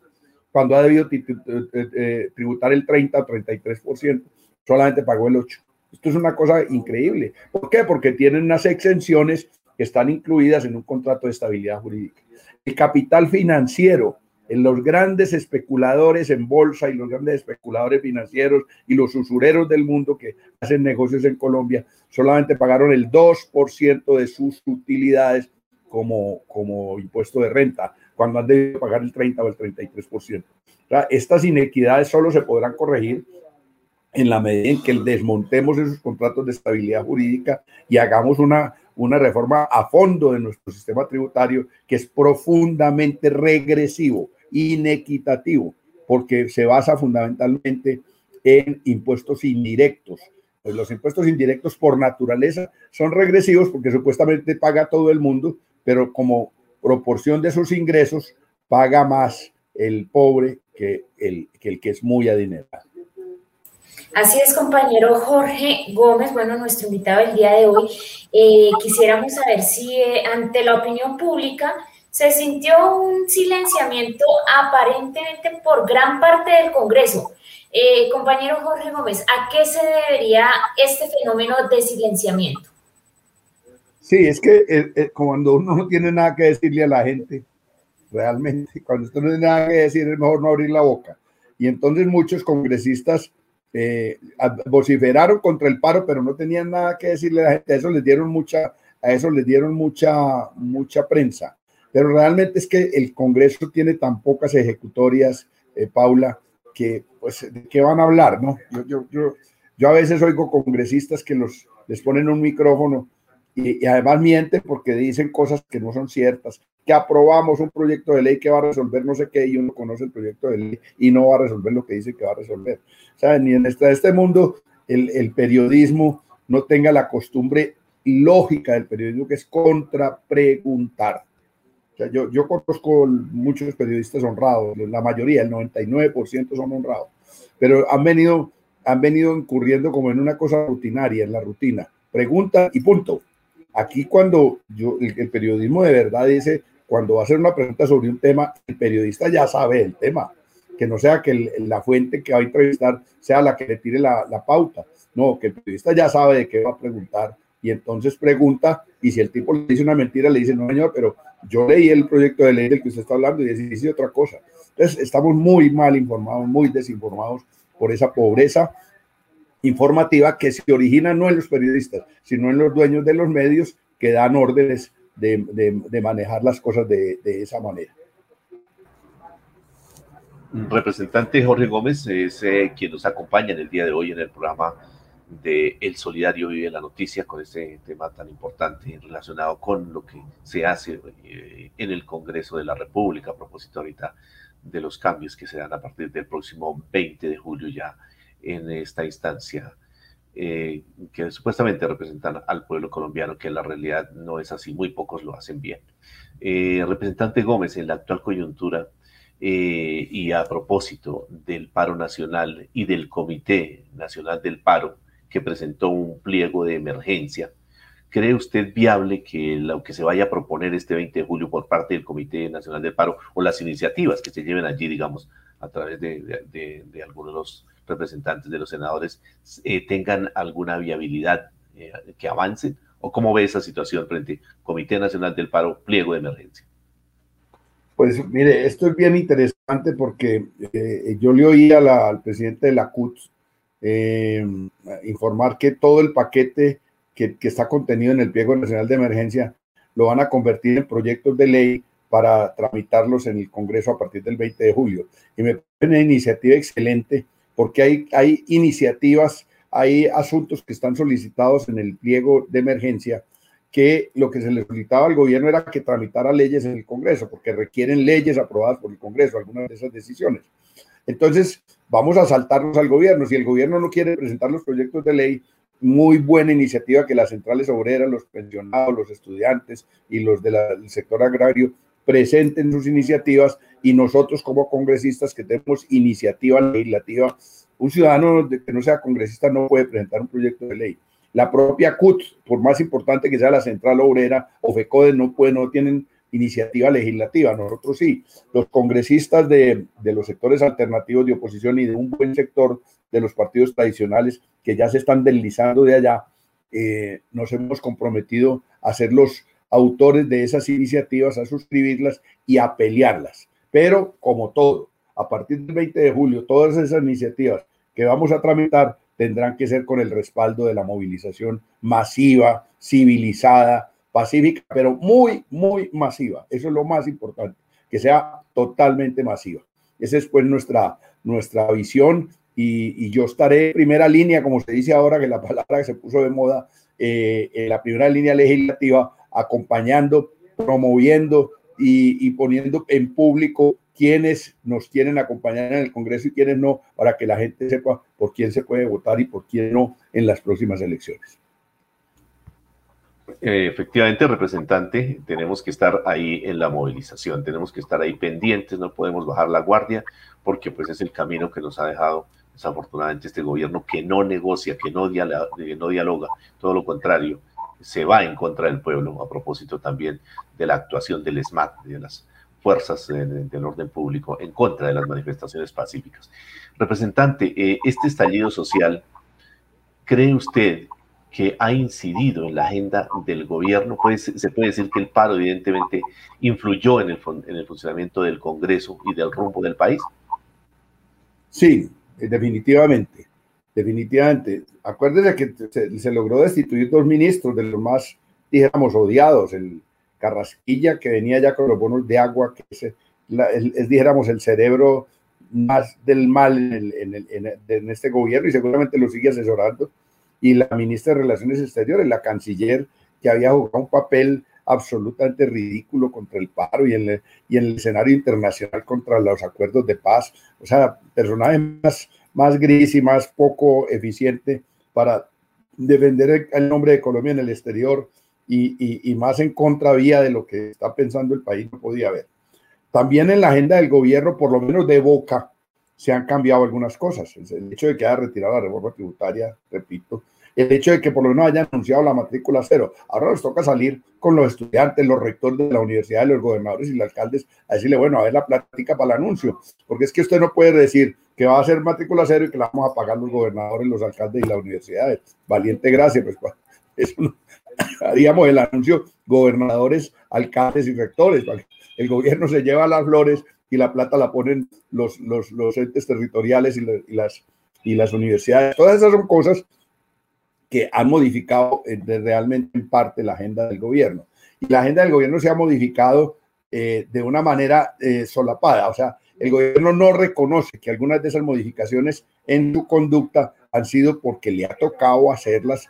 cuando ha debido eh, tributar el 30 o 33%, solamente pagó el 8%. Esto es una cosa increíble. ¿Por qué? Porque tienen unas exenciones que están incluidas en un contrato de estabilidad jurídica el capital financiero, en los grandes especuladores en bolsa y los grandes especuladores financieros y los usureros del mundo que hacen negocios en Colombia, solamente pagaron el 2% de sus utilidades como, como impuesto de renta, cuando han debido pagar el 30 o el 33%. estas inequidades solo se podrán corregir en la medida en que desmontemos esos contratos de estabilidad jurídica y hagamos una una reforma a fondo de nuestro sistema tributario que es profundamente regresivo, inequitativo, porque se basa fundamentalmente en impuestos indirectos. Pues los impuestos indirectos por naturaleza son regresivos porque supuestamente paga todo el mundo, pero como proporción de sus ingresos paga más el pobre que el que, el que es muy adinerado. Así es, compañero Jorge Gómez, bueno, nuestro invitado el día de hoy. Eh, quisiéramos saber si eh, ante la opinión pública se sintió un silenciamiento aparentemente por gran parte del Congreso. Eh, compañero Jorge Gómez, ¿a qué se debería este fenómeno de silenciamiento? Sí, es que cuando uno no tiene nada que decirle a la gente, realmente, cuando usted no tiene nada que decir, es mejor no abrir la boca. Y entonces muchos congresistas eh, vociferaron contra el paro, pero no tenían nada que decirle a la gente. A eso les dieron mucha, a eso les dieron mucha, mucha prensa. Pero realmente es que el Congreso tiene tan pocas ejecutorias, eh, Paula, que pues qué van a hablar, ¿no? Yo, yo, yo, yo a veces oigo congresistas que los, les ponen un micrófono y, y, además mienten porque dicen cosas que no son ciertas, que aprobamos un proyecto de ley que va a resolver no sé qué y uno conoce el proyecto de ley y no va a resolver lo que dice que va a resolver. O sea, ni en este, este mundo el, el periodismo no tenga la costumbre lógica del periodismo que es contrapreguntar. O sea, yo, yo conozco muchos periodistas honrados, la mayoría, el 99% son honrados, pero han venido, han venido incurriendo como en una cosa rutinaria, en la rutina. Pregunta y punto Aquí cuando yo, el, periodismo de verdad dice, cuando va a hacer una pregunta sobre un tema, el periodista ya sabe el tema, que no sea que la fuente que va a entrevistar sea la que le tire la, la pauta, no, que el periodista ya sabe de qué va a preguntar. Y entonces pregunta y si el tipo le dice una mentira, le dice, no señor, pero yo leí el proyecto de ley del que usted está hablando y dice otra cosa. Entonces estamos muy mal informados, muy desinformados por esa pobreza informativa que se origina no en los periodistas, sino en los dueños de los medios que dan órdenes de, manejar las cosas de, esa manera. Representante Jorge Gómez es eh, quien nos acompaña en el día de hoy en el programa de El Solidario Vive la Noticia con este tema tan importante relacionado con lo que se hace eh, en el Congreso de la República a propósito ahorita de los cambios que se dan a partir del próximo 20 de julio ya en esta instancia eh, que supuestamente representan al pueblo colombiano, que en la realidad no es así, muy pocos lo hacen bien. Eh, representante Gómez, en la actual coyuntura y a propósito del paro nacional y del Comité Nacional del Paro, que presentó un pliego de emergencia. ¿Cree usted viable que lo que se vaya a proponer este 20 de julio por parte del Comité Nacional de Paro o las iniciativas que se lleven allí, digamos, a través de, algunos de los representantes de los senadores, eh, tengan alguna viabilidad, eh, que avancen? ¿O cómo ve esa situación frente al Comité Nacional del Paro, pliego de emergencia? Pues mire, esto es bien interesante porque eh, yo le oí al presidente de la CUT eh, informar que todo el paquete que, está contenido en el pliego nacional de emergencia lo van a convertir en proyectos de ley para tramitarlos en el Congreso a partir del 20 de julio. Y me parece una iniciativa excelente porque hay, hay iniciativas, hay asuntos que están solicitados en el pliego de emergencia que lo que se le solicitaba al gobierno era que tramitara leyes en el Congreso, porque requieren leyes aprobadas por el Congreso, algunas de esas decisiones. Entonces, vamos a saltarnos al gobierno. Si el gobierno no quiere presentar los proyectos de ley, muy buena iniciativa que las centrales obreras, los pensionados, los estudiantes y los del sector agrario presenten sus iniciativas y nosotros como congresistas que tenemos iniciativa legislativa, un ciudadano que no sea congresista no puede presentar un proyecto de ley. La propia CUT, por más importante que sea la central obrera o FECODE, no, puede, no tienen iniciativa legislativa. Nosotros sí, los congresistas de, los sectores alternativos de oposición y de un buen sector de los partidos tradicionales que ya se están deslizando de allá, eh, nos hemos comprometido a ser los autores de esas iniciativas, a suscribirlas y a pelearlas. Pero como todo, a partir del 20 de julio, todas esas iniciativas que vamos a tramitar tendrán que ser con el respaldo de la movilización masiva, civilizada, pacífica, pero muy, muy masiva. Eso es lo más importante, que sea totalmente masiva. Esa es pues nuestra, nuestra visión y, yo estaré en primera línea, como se dice ahora, que la palabra que se puso de moda, eh, en la primera línea legislativa, acompañando, promoviendo y, poniendo en público quiénes nos quieren acompañar en el Congreso y quiénes no, para que la gente sepa por quién se puede votar y por quién no en las próximas elecciones. Eh, efectivamente, representante, tenemos que estar ahí en la movilización, tenemos que estar ahí pendientes, no podemos bajar la guardia, porque pues es el camino que nos ha dejado desafortunadamente este gobierno que no negocia, que no, dialoga, no dialoga, todo lo contrario, se va en contra del pueblo, a propósito también de la actuación del SMAT, de las fuerzas del orden público en contra de las manifestaciones pacíficas. Representante, eh, este estallido social, ¿cree usted que ha incidido en la agenda del gobierno. Pues, se puede decir que el paro evidentemente influyó en el, en el funcionamiento del Congreso y del rumbo del país. Sí, definitivamente, definitivamente. Acuérdese que se, logró destituir dos ministros de los más, dijéramos, odiados, el Carrasquilla, que venía ya con los bonos de agua, que es, dijéramos, el cerebro más del mal en, en, en este gobierno y seguramente lo sigue asesorando y la ministra de Relaciones Exteriores, la canciller, que había jugado un papel absolutamente ridículo contra el paro y en, el, y el escenario internacional contra los acuerdos de paz. O sea, personaje más, más gris y más poco eficiente para defender el, nombre de Colombia en el exterior y, y, más en contravía de lo que está pensando el país no podía haber. También en la agenda del gobierno, por lo menos de boca, se han cambiado algunas cosas. El hecho de que haya retirado la reforma tributaria, repito, el hecho de que por lo menos hayan anunciado la matrícula cero. Ahora nos toca salir con los estudiantes, los rectores de la universidad, los gobernadores y los alcaldes a decirle, bueno, a ver la plática para el anuncio, porque es que usted no puede decir que va a ser matrícula cero y que la vamos a pagar los gobernadores, los alcaldes y las universidades. Valiente gracia, pues, <laughs> eso <laughs> haríamos el anuncio gobernadores, alcaldes y rectores. El gobierno se lleva las flores y la plata la ponen los, los, entes territoriales y, las, y las universidades. Todas esas son cosas que han modificado eh, realmente en parte la agenda del gobierno. Y la agenda del gobierno se ha modificado eh, de una manera eh, solapada. O sea, el gobierno no reconoce que algunas de esas modificaciones en su conducta han sido porque le ha tocado hacerlas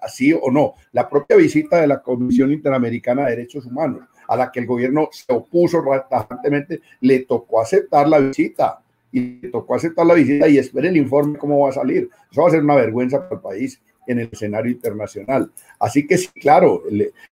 así o no. La propia visita de la Comisión Interamericana de Derechos Humanos, a la que el gobierno se opuso ratajantemente, le tocó aceptar la visita y le tocó aceptar la visita y espere el informe cómo va a salir. Eso va a ser una vergüenza para el país en el escenario internacional. Así que sí, claro,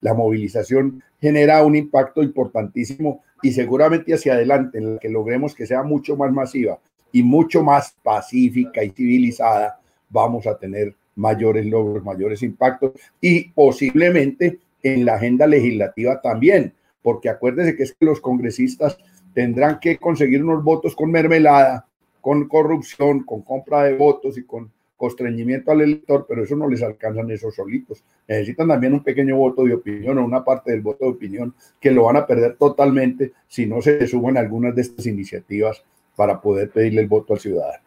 la movilización genera un impacto importantísimo y seguramente hacia adelante, en el que logremos que sea mucho más masiva y mucho más pacífica y civilizada, vamos a tener mayores logros, mayores impactos y posiblemente en la agenda legislativa también, porque acuérdese que es que los congresistas tendrán que conseguir unos votos con mermelada, con corrupción, con compra de votos y con constreñimiento al elector, pero eso no les alcanzan esos solitos. Necesitan también un pequeño voto de opinión o una parte del voto de opinión que lo van a perder totalmente si no se suben algunas de estas iniciativas para poder pedirle el voto al ciudadano.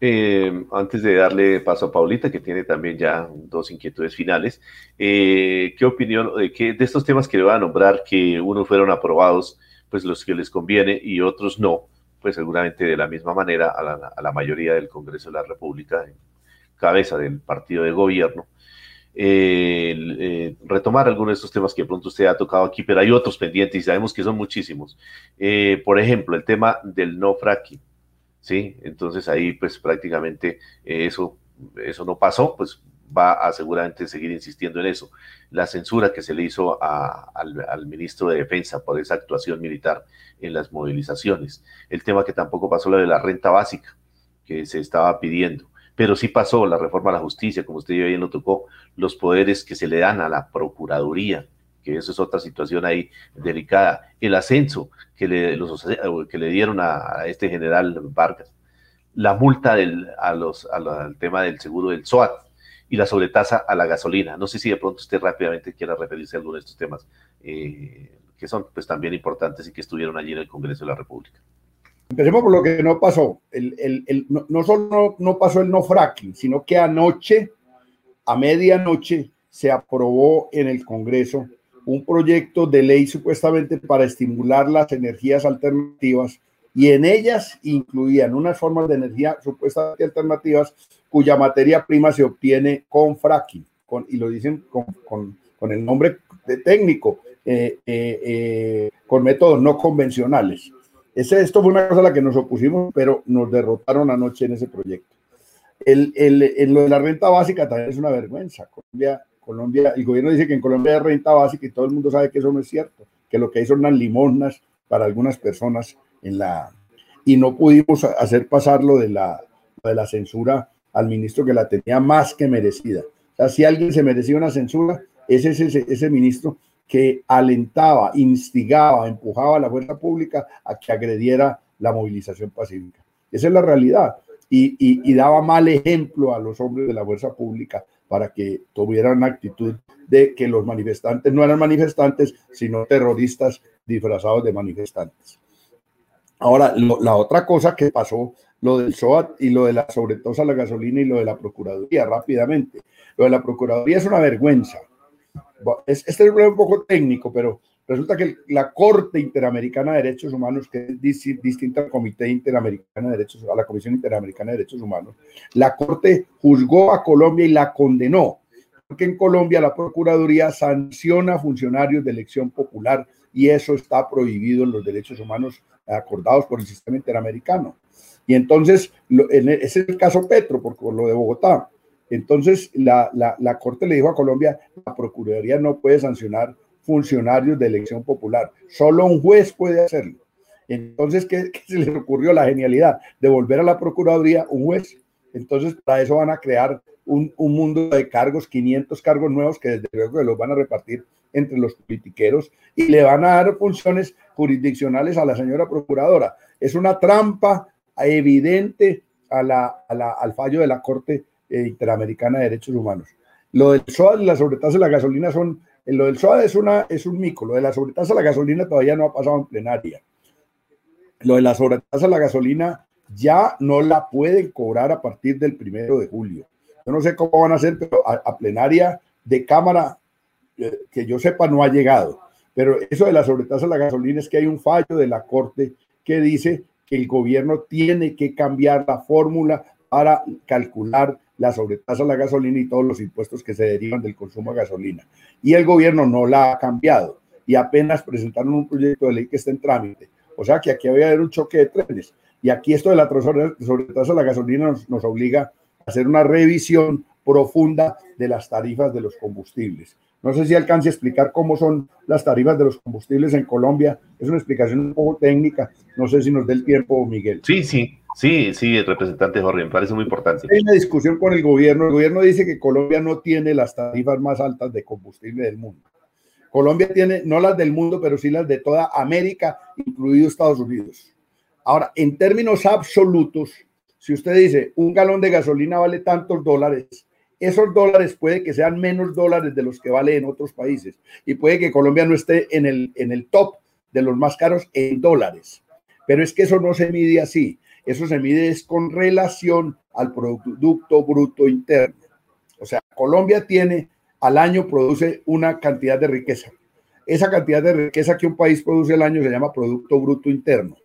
Eh, antes de darle paso a Paulita, que tiene también ya dos inquietudes finales, eh, ¿qué opinión de, qué, de estos temas que le voy a nombrar, que unos fueron aprobados, pues los que les conviene y otros no? Pues seguramente de la misma manera a la, mayoría del Congreso de la República, en cabeza del partido de gobierno, eh, retomar algunos de estos temas que pronto usted ha tocado aquí, pero hay otros pendientes y sabemos que son muchísimos. Eh, por ejemplo, el tema del no fracking, ¿sí? Entonces ahí pues prácticamente eh, eso, eso no pasó, pues va a seguramente seguir insistiendo en eso. La censura que se le hizo al, ministro de Defensa por esa actuación militar en las movilizaciones. El tema que tampoco pasó, lo de la renta básica que se estaba pidiendo. Pero sí pasó la reforma a la justicia, como usted ya bien lo tocó, los poderes que se le dan a la Procuraduría, que eso es otra situación ahí delicada. El ascenso que le, que le dieron a, este general Vargas. La multa del, a los, al tema del seguro del SOAT, y la sobretasa a la gasolina. No sé si de pronto usted rápidamente quiera referirse a alguno de estos temas eh, que son pues también importantes y que estuvieron allí en el Congreso de la República. Empecemos por lo que no pasó. El, el, no, no, solo no, pasó el no fracking, sino que anoche, a medianoche, se aprobó en el Congreso un proyecto de ley supuestamente para estimular las energías alternativas y en ellas incluían unas formas de energía supuestamente alternativas cuya materia prima se obtiene con fracking, con, y lo dicen con, con, con el nombre de técnico, eh, eh, eh, con métodos no convencionales. Ese, esto fue una cosa a la que nos opusimos, pero nos derrotaron anoche en ese proyecto. El, el, en lo de la renta básica también es una vergüenza. Colombia, Colombia, el gobierno dice que en Colombia hay renta básica y todo el mundo sabe que eso no es cierto, que lo que hay son unas limosnas para algunas personas en la... Y no pudimos hacer pasar lo de la, de la censura al ministro que la tenía más que merecida. O sea, si alguien se merecía una censura, es ese, ministro que alentaba, instigaba, empujaba a la fuerza pública a que agrediera la movilización pacífica. Esa es la realidad. Y, daba mal ejemplo a los hombres de la fuerza pública para que tuvieran actitud de que los manifestantes no eran manifestantes, sino terroristas disfrazados de manifestantes. Ahora, la otra cosa que pasó lo del SOAT y lo de la sobretosa la gasolina y lo de la Procuraduría rápidamente. Lo de la Procuraduría es una vergüenza. Este es un poco técnico, pero resulta que la Corte Interamericana de Derechos Humanos, que es distinta al Comité Interamericano de Derechos, a la Comisión Interamericana de Derechos Humanos, la Corte juzgó a Colombia y la condenó, porque en Colombia la Procuraduría sanciona a funcionarios de elección popular y eso está prohibido en los derechos humanos acordados por el sistema interamericano. Y entonces, e, ese es el caso Petro, por lo de Bogotá. Entonces, la, la, Corte le dijo a Colombia, la Procuraduría no puede sancionar funcionarios de elección popular, solo un juez puede hacerlo. Entonces, ¿qué, se les ocurrió? La genialidad, de volver a la Procuraduría un juez. Entonces, para eso van a crear un, un, mundo de cargos, 500 cargos nuevos que desde luego los van a repartir entre los politiqueros y le van a dar funciones jurisdiccionales a la señora procuradora. Es una trampa evidente a la, al fallo de la Corte eh, Interamericana de Derechos Humanos. Lo del SOA y la sobretasa de la gasolina son, eh, lo del SOA es, una, es un mico, lo de la sobretasa de la gasolina todavía no ha pasado en plenaria. Lo de la sobretasa de la gasolina ya no la pueden cobrar a partir del primero de julio. Yo no sé cómo van a hacer, pero a, plenaria de Cámara, eh, que yo sepa, no ha llegado. Pero eso de la sobretasa de la gasolina es que hay un fallo de la Corte que dice que el gobierno tiene que cambiar la fórmula para calcular la sobretasa a la gasolina y todos los impuestos que se derivan del consumo de gasolina. Y el gobierno no la ha cambiado y apenas presentaron un proyecto de ley que está en trámite. O sea que aquí había un choque de trenes. Y aquí esto de la sobretasa a la gasolina nos, nos obliga a hacer una revisión profunda de las tarifas de los combustibles. No sé si alcance a explicar cómo son las tarifas de los combustibles en Colombia. Es una explicación un poco técnica. No sé si nos dé el tiempo, Miguel. Sí, sí, sí, sí, el representante Jorge, me parece muy importante. Hay una discusión con el gobierno. El gobierno dice que Colombia no tiene las tarifas más altas de combustible del mundo. Colombia tiene no las del mundo, pero sí las de toda América, incluido Estados Unidos. Ahora, en términos absolutos, si usted dice un galón de gasolina vale tantos dólares, esos dólares puede que sean menos dólares de los que vale en otros países y puede que Colombia no esté en el, en el top de los más caros en dólares. Pero es que eso no se mide así. Eso se mide es con relación al Producto Bruto Interno. O sea, Colombia tiene, al año produce una cantidad de riqueza. Esa cantidad de riqueza que un país produce al año se llama Producto Bruto Interno.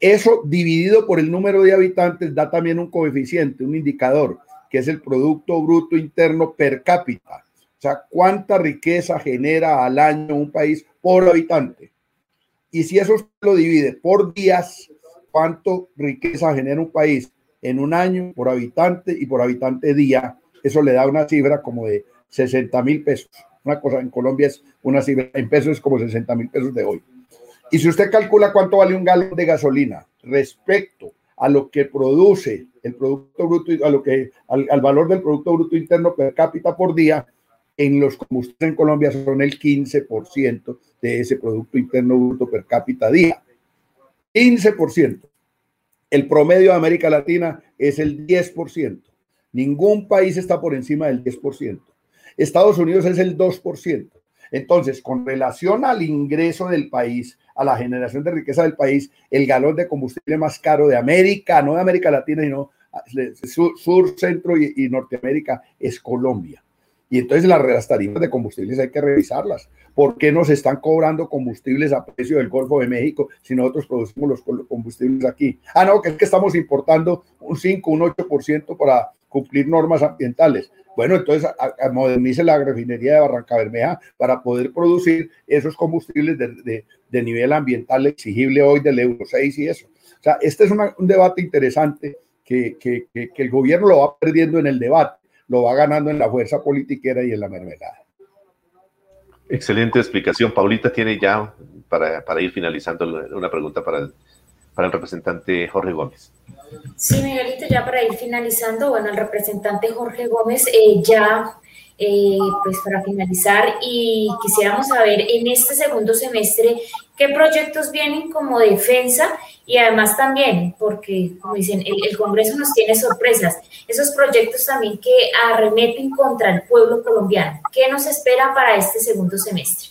Eso dividido por el número de habitantes da también un coeficiente, un indicador que es el Producto Bruto Interno per cápita. O sea, cuánta riqueza genera al año un país por habitante. Y si eso lo divide por días, cuánto riqueza genera un país en un año por habitante y por habitante día, eso le da una cifra como de 60 mil pesos. Una cosa en Colombia es una cifra en pesos es como 60 mil pesos de hoy. Y si usted calcula cuánto vale un galón de gasolina respecto a lo que produce el Producto Bruto, a lo que, al, valor del Producto Bruto Interno per cápita por día, en los combustibles en Colombia son el 15% de ese Producto Interno Bruto per cápita día. 15%. El promedio de América Latina es el 10%. Ningún país está por encima del 10%. Estados Unidos es el 2%. Entonces, con relación al ingreso del país, a la generación de riqueza del país, el galón de combustible más caro de América, no de América Latina, sino sur, centro y, Norteamérica, es Colombia. Y entonces las, tarifas de combustibles hay que revisarlas. ¿Por qué nos están cobrando combustibles a precio del Golfo de México si nosotros producimos los combustibles aquí? Ah, no, que es que estamos importando un 5, un 8% para cumplir normas ambientales. Bueno, entonces modernice la refinería de Barranca Bermeja para poder producir esos combustibles de, nivel ambiental exigible hoy del Euro 6 y eso. O sea, este es un debate interesante que, que, el gobierno lo va perdiendo en el debate, lo va ganando en la fuerza politiquera y en la mermelada. Excelente explicación. Paulita tiene ya, para, para ir finalizando, una pregunta para el, para el representante Jorge Gómez. Sí, Miguelito, ya para ir finalizando, bueno, el representante Jorge Gómez eh, ya, eh, pues para finalizar, y quisiéramos saber en este segundo semestre qué proyectos vienen como defensa y además también, porque como dicen, el, Congreso nos tiene sorpresas, esos proyectos también que arremeten contra el pueblo colombiano. ¿Qué nos espera para este segundo semestre?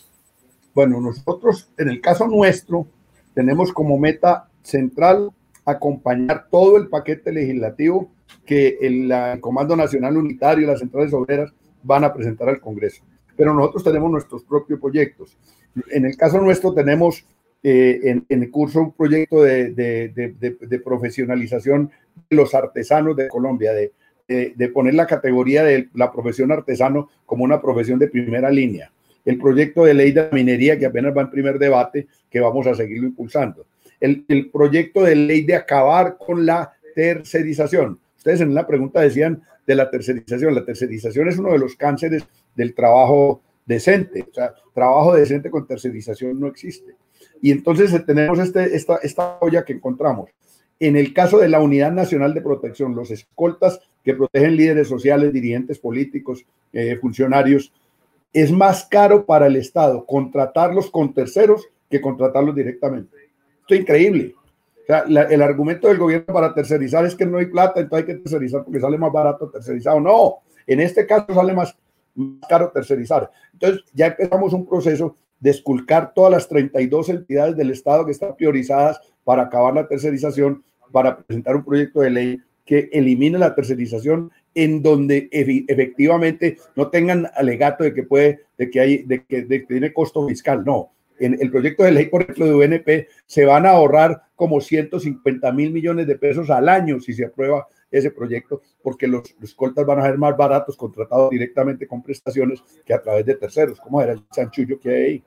Bueno, nosotros, en el caso nuestro, tenemos como meta central acompañar todo el paquete legislativo que el, Comando Nacional Unitario y las centrales obreras van a presentar al Congreso. Pero nosotros tenemos nuestros propios proyectos. En el caso nuestro tenemos eh, en, curso un proyecto de, profesionalización de los artesanos de Colombia, de, poner la categoría de la profesión artesano como una profesión de primera línea. El proyecto de ley de minería que apenas va en primer debate, que vamos a seguirlo impulsando el, proyecto de ley de acabar con la tercerización. Ustedes en la pregunta decían de la tercerización. La tercerización es uno de los cánceres del trabajo decente. O sea, trabajo decente con tercerización no existe. Y entonces tenemos este, esta, esta olla que encontramos. En el caso de la Unidad Nacional de Protección, los escoltas que protegen líderes sociales, dirigentes políticos, eh, funcionarios, es más caro para el Estado contratarlos con terceros que contratarlos directamente. Esto es increíble. O sea, el argumento del gobierno para tercerizar es que no hay plata, entonces hay que tercerizar porque sale más barato tercerizado. No, en este caso sale más, caro tercerizar. Entonces ya empezamos un proceso de esculcar todas las 32 entidades del Estado que están priorizadas para acabar la tercerización, para presentar un proyecto de ley que elimine la tercerización en donde efectivamente no tengan alegato de que puede, de que hay, de que, de que tiene costo fiscal. No, en el proyecto de ley, por ejemplo, de UNP, se van a ahorrar como 150 mil millones de pesos al año si se aprueba ese proyecto, porque los, escoltas van a ser más baratos contratados directamente con prestaciones que a través de terceros, como era el chanchullo que hay ahí.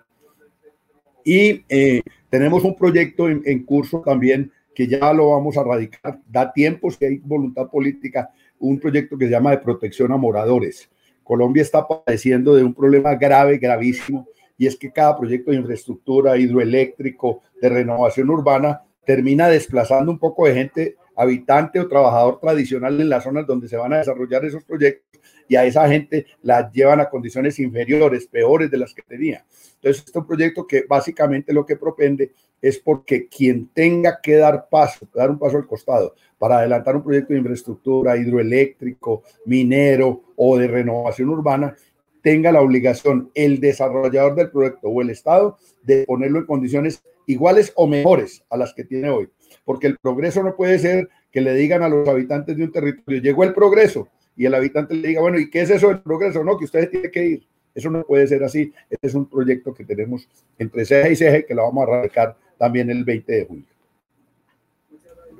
Y eh, tenemos un proyecto en, curso también que ya lo vamos a radicar, da tiempo si hay voluntad política, un proyecto que se llama de protección a moradores. Colombia está padeciendo de un problema grave, gravísimo, y es que cada proyecto de infraestructura hidroeléctrico, de renovación urbana, termina desplazando un poco de gente habitante o trabajador tradicional en las zonas donde se van a desarrollar esos proyectos y a esa gente la llevan a condiciones inferiores, peores de las que tenía. Entonces, este es un proyecto que básicamente lo que propende es porque quien tenga que dar paso, dar un paso al costado para adelantar un proyecto de infraestructura hidroeléctrico, minero o de renovación urbana, tenga la obligación el desarrollador del proyecto o el Estado de ponerlo en condiciones iguales o mejores a las que tiene hoy. Porque el progreso no puede ser que le digan a los habitantes de un territorio, llegó el progreso, y el habitante le diga, bueno, ¿y qué es eso del progreso? No, que ustedes tienen que ir. Eso no puede ser así. Este es un proyecto que tenemos entre CEGE y CEGE que lo vamos a radicar también el 20 de julio.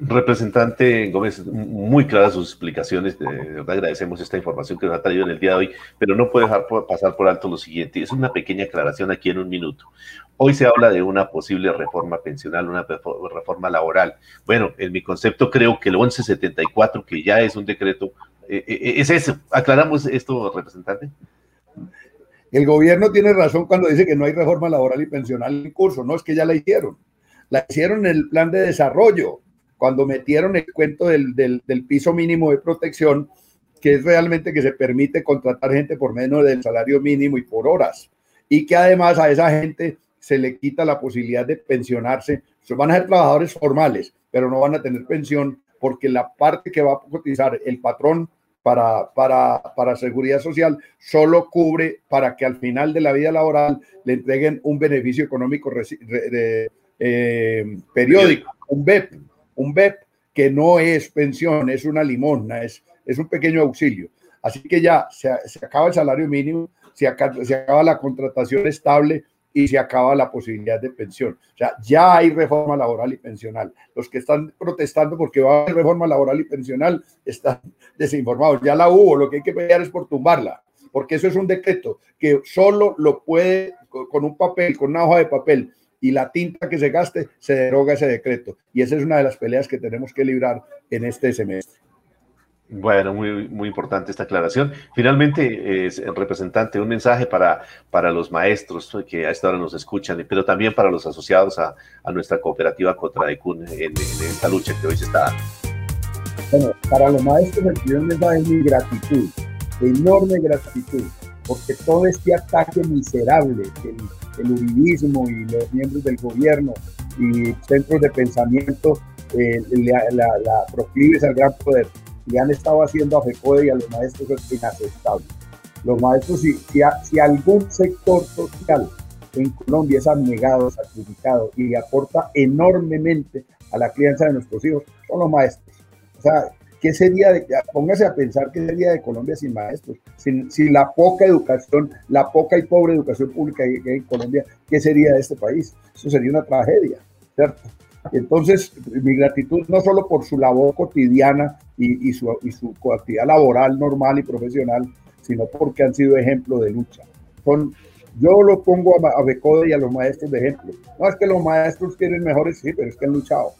Representante Gómez, muy claras sus explicaciones, de verdad agradecemos esta información que nos ha traído en el día de hoy, pero no puede dejar pasar por alto lo siguiente, es una pequeña aclaración aquí en un minuto. Hoy se habla de una posible reforma pensional, una reforma laboral. Bueno, en mi concepto creo que el 1174, que ya es un decreto, eh, eh, es eso. ¿Aclaramos esto, representante? El gobierno tiene razón cuando dice que no hay reforma laboral y pensional en curso, no es que ya la hicieron. La hicieron en el plan de desarrollo, cuando metieron el cuento del, piso mínimo de protección, que es realmente que se permite contratar gente por menos del salario mínimo y por horas. Y que además a esa gente se le quita la posibilidad de pensionarse. Van a ser trabajadores formales, pero no van a tener pensión porque la parte que va a cotizar el patrón para, para, para, seguridad social solo cubre para que al final de la vida laboral le entreguen un beneficio económico eh, periódico, un BEP un BEP que no es pensión, es una limosna, es, es un pequeño auxilio. Así que ya se, acaba el salario mínimo, se acaba, se acaba la contratación estable y se acaba la posibilidad de pensión. O sea, ya hay reforma laboral y pensional. Los que están protestando porque va a haber reforma laboral y pensional están <laughs> desinformados. Ya la hubo, lo que hay que pelear es por tumbarla, porque eso es un decreto que solo lo puede con un papel, con una hoja de papel, y la tinta que se gaste, se deroga ese decreto. Y esa es una de las peleas que tenemos que librar en este semestre. Bueno, muy, muy importante esta aclaración. Finalmente, el representante, un mensaje para, para los maestros que a esta hora nos escuchan, pero también para los asociados a, a nuestra cooperativa contra en, en, esta lucha que hoy se está dando. Bueno, para los maestros el primer mensaje es mi gratitud, enorme gratitud, porque todo este ataque miserable que el uribismo y los miembros del gobierno y centros de pensamiento eh, la, la, proclives al gran poder le han estado haciendo a FECODE y a los maestros es inaceptable. Los maestros, si, si, algún sector social en Colombia es abnegado, sacrificado y aporta enormemente a la crianza de nuestros hijos, son los maestros. O sea, ¿Qué sería de, póngase a pensar qué sería de Colombia sin maestros, sin, la poca educación, la poca y pobre educación pública que hay en Colombia, ¿qué sería de este país? Eso sería una tragedia, ¿cierto? Entonces, mi gratitud no solo por su labor cotidiana y, su, y su actividad laboral normal y profesional, sino porque han sido ejemplo de lucha. Son, yo lo pongo a, a Becode y a los maestros de ejemplo. No es que los maestros quieren mejores, sí, pero es que han luchado.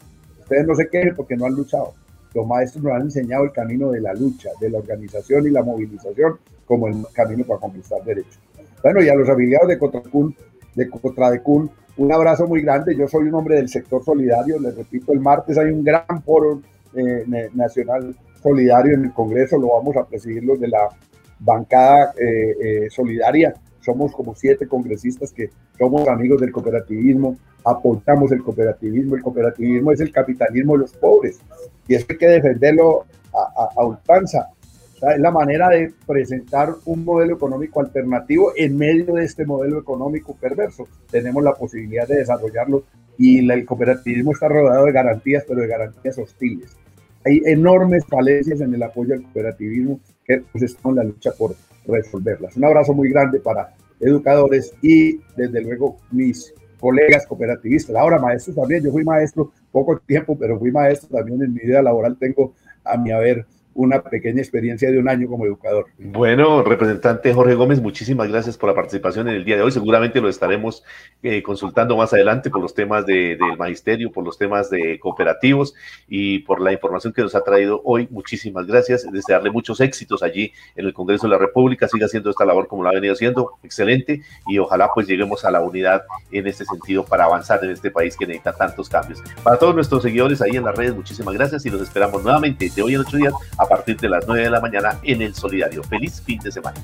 Ustedes no se quejen porque no han luchado los maestros nos han enseñado el camino de la lucha, de la organización y la movilización como el camino para conquistar derechos. Bueno, y a los afiliados de Contracun, de Contradecun, un abrazo muy grande. Yo soy un hombre del sector solidario. Les repito, el martes hay un gran foro eh, nacional solidario en el Congreso. Lo vamos a presidir los de la bancada eh, eh, solidaria. Somos como siete congresistas que somos amigos del cooperativismo, aportamos el cooperativismo. El cooperativismo es el capitalismo de los pobres y eso hay que defenderlo a, a, ultranza. es la manera de presentar un modelo económico alternativo en medio de este modelo económico perverso. Tenemos la posibilidad de desarrollarlo y el cooperativismo está rodeado de garantías, pero de garantías hostiles. Hay enormes falencias en el apoyo al cooperativismo que pues, estamos en la lucha por resolverlas. Un abrazo muy grande para educadores y desde luego mis colegas cooperativistas, ahora maestros también, yo fui maestro poco tiempo, pero fui maestro también en mi vida laboral, tengo a mi haber una pequeña experiencia de un año como educador. Bueno, representante Jorge Gómez, muchísimas gracias por la participación en el día de hoy. Seguramente lo estaremos eh, consultando más adelante por los temas de, del magisterio, por los temas de cooperativos y por la información que nos ha traído hoy. Muchísimas gracias. Desearle muchos éxitos allí en el Congreso de la República. Siga haciendo esta labor como lo ha venido haciendo. Excelente. Y ojalá pues lleguemos a la unidad en este sentido para avanzar en este país que necesita tantos cambios. Para todos nuestros seguidores ahí en las redes, muchísimas gracias y los esperamos nuevamente de hoy en ocho días a partir de las 9 de la mañana en el Solidario. Feliz fin de semana.